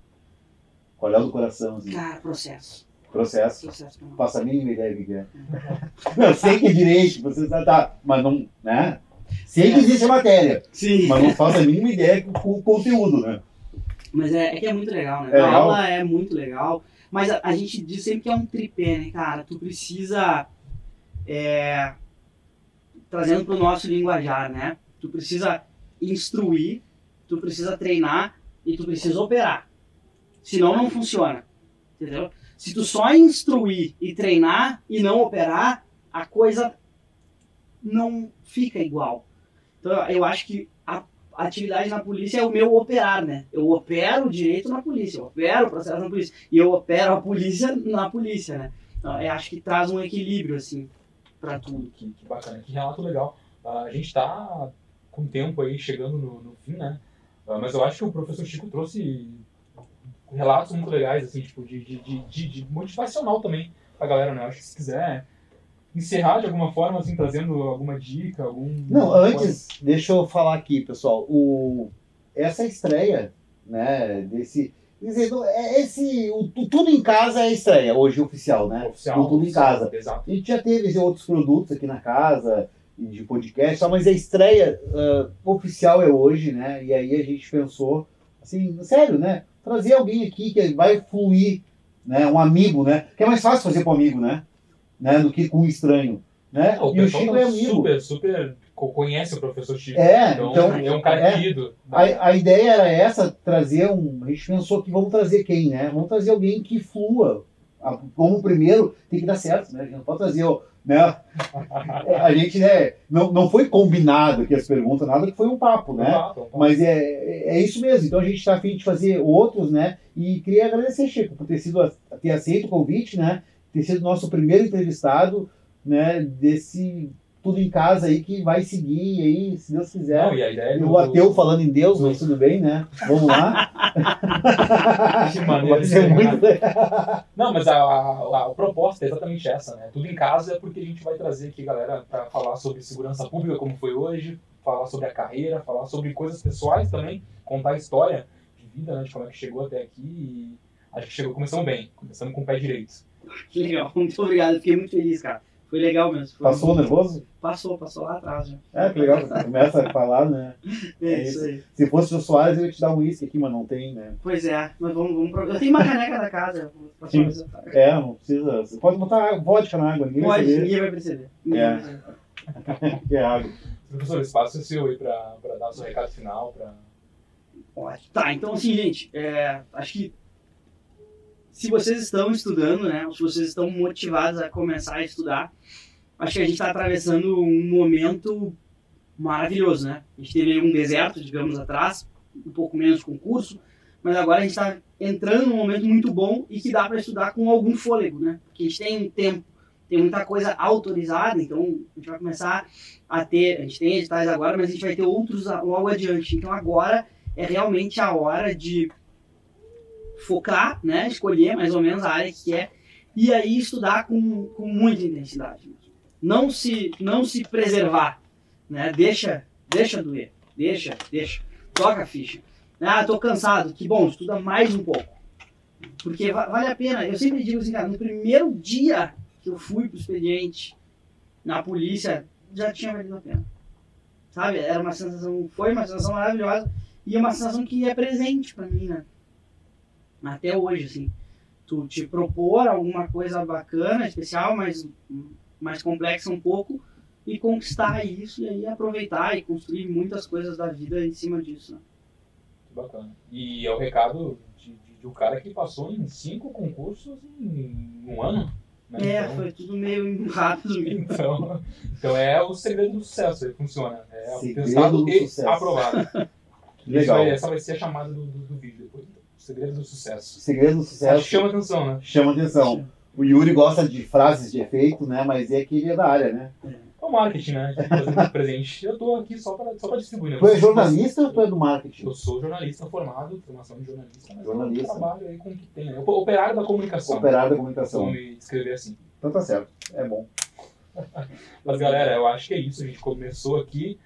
Qual é o do coração? Assim? Cara, processo. Processo. Processo penal. Faça a mínima ideia do que é. [LAUGHS] Eu sei que é direito, você tá, tá, mas não, né? Sei que existe a matéria, Sim. mas não faço a mínima ideia com o conteúdo, né? Mas é, é que é muito legal, né? É a aula é muito legal. Mas a, a gente diz sempre que é um tripé, né, cara? Tu precisa. é, trazendo pro nosso linguajar, né? Tu precisa instruir, tu precisa treinar e tu precisa operar. Senão não funciona. Entendeu? Se tu só instruir e treinar e não operar, a coisa não fica igual. Então eu acho que atividade na polícia é o meu operar, né? Eu opero o direito na polícia, eu opero o processo na polícia e eu opero a polícia na polícia, né? Então, eu acho que traz um equilíbrio assim para tudo. Que, que bacana, que relato legal. Ah, a gente está com o tempo aí chegando no, no fim, né? Ah, mas eu acho que o professor Chico trouxe relatos muito legais, assim, tipo, de, de, de, de- de motivacional também pra galera, né? Eu acho que se quiser encerrar de alguma forma, assim, trazendo alguma dica, algum... Não, antes, deixa eu falar aqui, pessoal. O, essa estreia, né, desse. Não- é esse. O, tu- tudo em casa é a estreia, hoje oficial, né? oficial. O tudo em casa. Exato. A gente já teve outros produtos aqui na casa, de podcast, só, mas a estreia ah, oficial é hoje, né? E aí a gente pensou, assim, sério, né? Trazer alguém aqui que vai fluir, né? Um amigo, né? Que é mais fácil fazer com um amigo, né? Né? Do que com um estranho, né? O e o Chico tá é amigo. super, super co- conhece o professor Chico. É, então, então, é um cara é. querido. A, a ideia era essa, trazer um. A gente pensou que vamos trazer quem, né? Vamos trazer alguém que flua. Como primeiro tem que dar certo, né? A gente não pode trazer, né? [LAUGHS] A gente, né? Não, não foi combinado aqui as perguntas, nada que foi um papo, né? Exato, então, Mas é, é isso mesmo. Então a gente está a fim de fazer outros, né? E queria agradecer, Chico, por ter sido ter aceito o convite, né? Ter sido nosso primeiro entrevistado, né? Desse tudo em casa aí que vai seguir aí, se Deus quiser. Não, e a ideia E do- o ateu falando em Deus, mas tudo bem, né? Vamos lá. [LAUGHS] Que maneiro Vai ser de muito Não, mas a, a, a proposta é exatamente essa, né? Tudo em casa é porque a gente vai trazer aqui, galera, para falar sobre segurança pública, como foi hoje, falar sobre a carreira, falar sobre coisas pessoais também, contar a história de vida, né? De como é que chegou até aqui e acho que chegou, começamos bem, começamos com o pé direito. Que [LAUGHS] legal, muito obrigado, fiquei muito feliz, cara. Foi legal mesmo. Foi Passou nervoso? Passou, passou lá atrás já. É, que legal. Você começa a falar, né? [LAUGHS] É, É isso isso. aí. Se fosse o Soares, eu ia te dar um uísque aqui, mas não tem, né? Pois é, mas vamos, vamos Eu tenho uma caneca da casa. pra Sim. É, não precisa. Você pode botar vodka na água, ninguém vai Pode, ninguém vai perceber. Ninguém É. vai perceber. [LAUGHS] que é água. Professor, o espaço é seu aí para dar o seu recado final, para Ótimo. Tá, então assim, gente, é, acho que se vocês estão estudando, né, se vocês estão motivados a começar a estudar, acho que a gente está atravessando um momento maravilhoso, né? A gente teve um deserto, digamos, atrás, um pouco menos concurso, mas agora a gente está entrando num momento muito bom e que dá para estudar com algum fôlego, né? Porque a gente tem um tempo, tem muita coisa autorizada, então a gente vai começar a ter, a gente tem editais agora, mas a gente vai ter outros logo adiante. Então agora é realmente a hora de focar, né, escolher mais ou menos a área que quer e aí estudar com, com muita intensidade. Não se não se preservar, né? Deixa, deixa doer, deixa, deixa, toca a ficha. Ah, tô cansado, que bom, estuda mais um pouco. Porque va- vale a pena. Eu sempre digo assim, cara, no primeiro dia que eu fui pro expediente na polícia, já tinha valido a pena. Sabe? Era uma sensação, foi uma sensação maravilhosa e é uma sensação que é presente pra mim, né? Até hoje, assim. Tu te propor alguma coisa bacana, especial, mas mais complexa um pouco, e conquistar isso e aí aproveitar e construir muitas coisas da vida em cima disso. Né? Que bacana. E é o recado de, de, de um cara que passou em cinco concursos em um ano. Né? É, Então- foi tudo meio [LAUGHS] rápido mesmo. Então, então é o segredo do sucesso, ele funciona. É Segredo pensado do e sucesso. aprovado. [LAUGHS] Legal. Vai- essa vai ser a chamada do, do, do vídeo depois. O segredo do sucesso. Segredo do sucesso Acho que chama atenção, né? chama atenção. O Yuri gosta de frases de efeito, né? Mas é que ele é da área, né? É o marketing, né? Fazendo presente. Eu tô aqui só para só pra distribuir. Né? Tu é jornalista ou tu é do marketing? Eu sou jornalista formado, formação de jornalista, mas Jornalista. eu trabalho aí com o que tem, né? O Operário da comunicação. Operário da Vamos comunicação. me descrever assim. Então tá certo. É bom. [LAUGHS] Mas galera, eu acho que é isso. A gente começou aqui.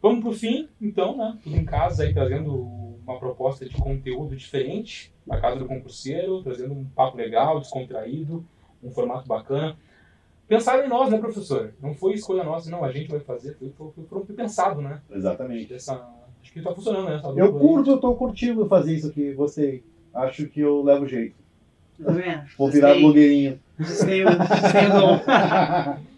Vamos pro fim, então, né? Tudo em casa aí, trazendo uma proposta de conteúdo diferente para casa do concurseiro, trazendo um papo legal, descontraído, um formato bacana. Pensaram em nós, né, professor? Não foi escolha nossa, não, a gente vai fazer, foi, foi, foi, foi pensado, né? Exatamente. Essa, acho que tá funcionando, né? Eu curto, eu tô curtindo fazer isso aqui. Gostei. Acho que eu levo jeito. Tá? Vou virar blogueirinho. vocês têm [LAUGHS]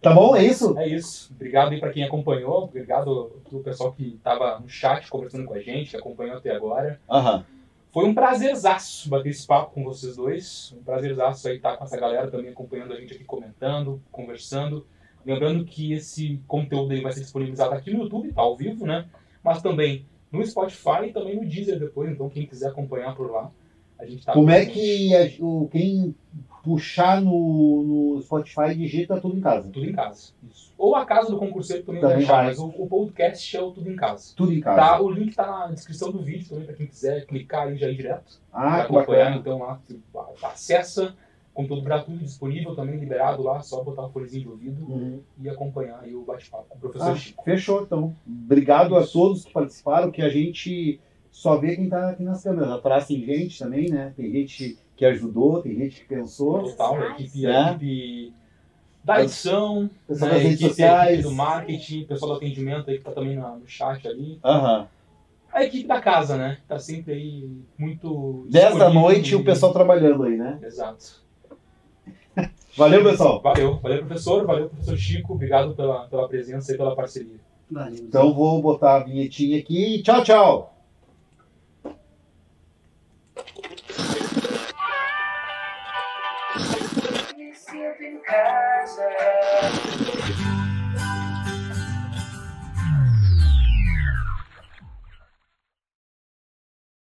Tá bom? É isso? É isso. Obrigado aí para quem acompanhou. Obrigado pro pessoal que estava no chat conversando com a gente, que acompanhou até agora. Aham. Foi um prazerzaço bater esse papo com vocês dois. Um prazerzaço aí estar com essa galera também acompanhando a gente aqui, comentando, conversando. Lembrando que esse conteúdo aí vai ser disponibilizado aqui no YouTube, tá ao vivo, né? Mas também no Spotify e também no Deezer depois. Então, quem quiser acompanhar por lá, a gente tá Como é que a- o, quem puxar no, no Spotify digita tudo em casa? Tudo em casa. Isso. Ou a casa do concurseiro também, vai Também achar, vai. mas o, o podcast é o Tudo em Casa. Tudo em casa. Tá, o link tá na descrição do vídeo também, para quem quiser clicar e já ir direto. Ah, acompanhar, bacana. então lá, acessa, conteúdo gratuito disponível também, liberado lá, só botar o fonezinho de ouvido Uhum. e acompanhar aí o bate-papo com o professor Ah, Chico. fechou, então. Obrigado a todos que participaram, que a gente só vê quem tá aqui nas câmeras. Atrás tem gente também, né? Tem gente que ajudou, tem gente que pensou. Total, a equipe, Né? a equipe da edição, Pessoal né, das redes equipe, a sociais. equipe do marketing, pessoal do atendimento aí que tá também no chat ali. Aham. A equipe da casa, né? Tá sempre aí muito. 10 da noite e- o pessoal trabalhando aí, né? Exato. [LAUGHS] Valeu, pessoal. Valeu, valeu, professor, valeu, professor Chico, obrigado pela, pela presença e pela parceria. Valeu. Então vou botar a vinhetinha aqui e tchau, tchau. hazard.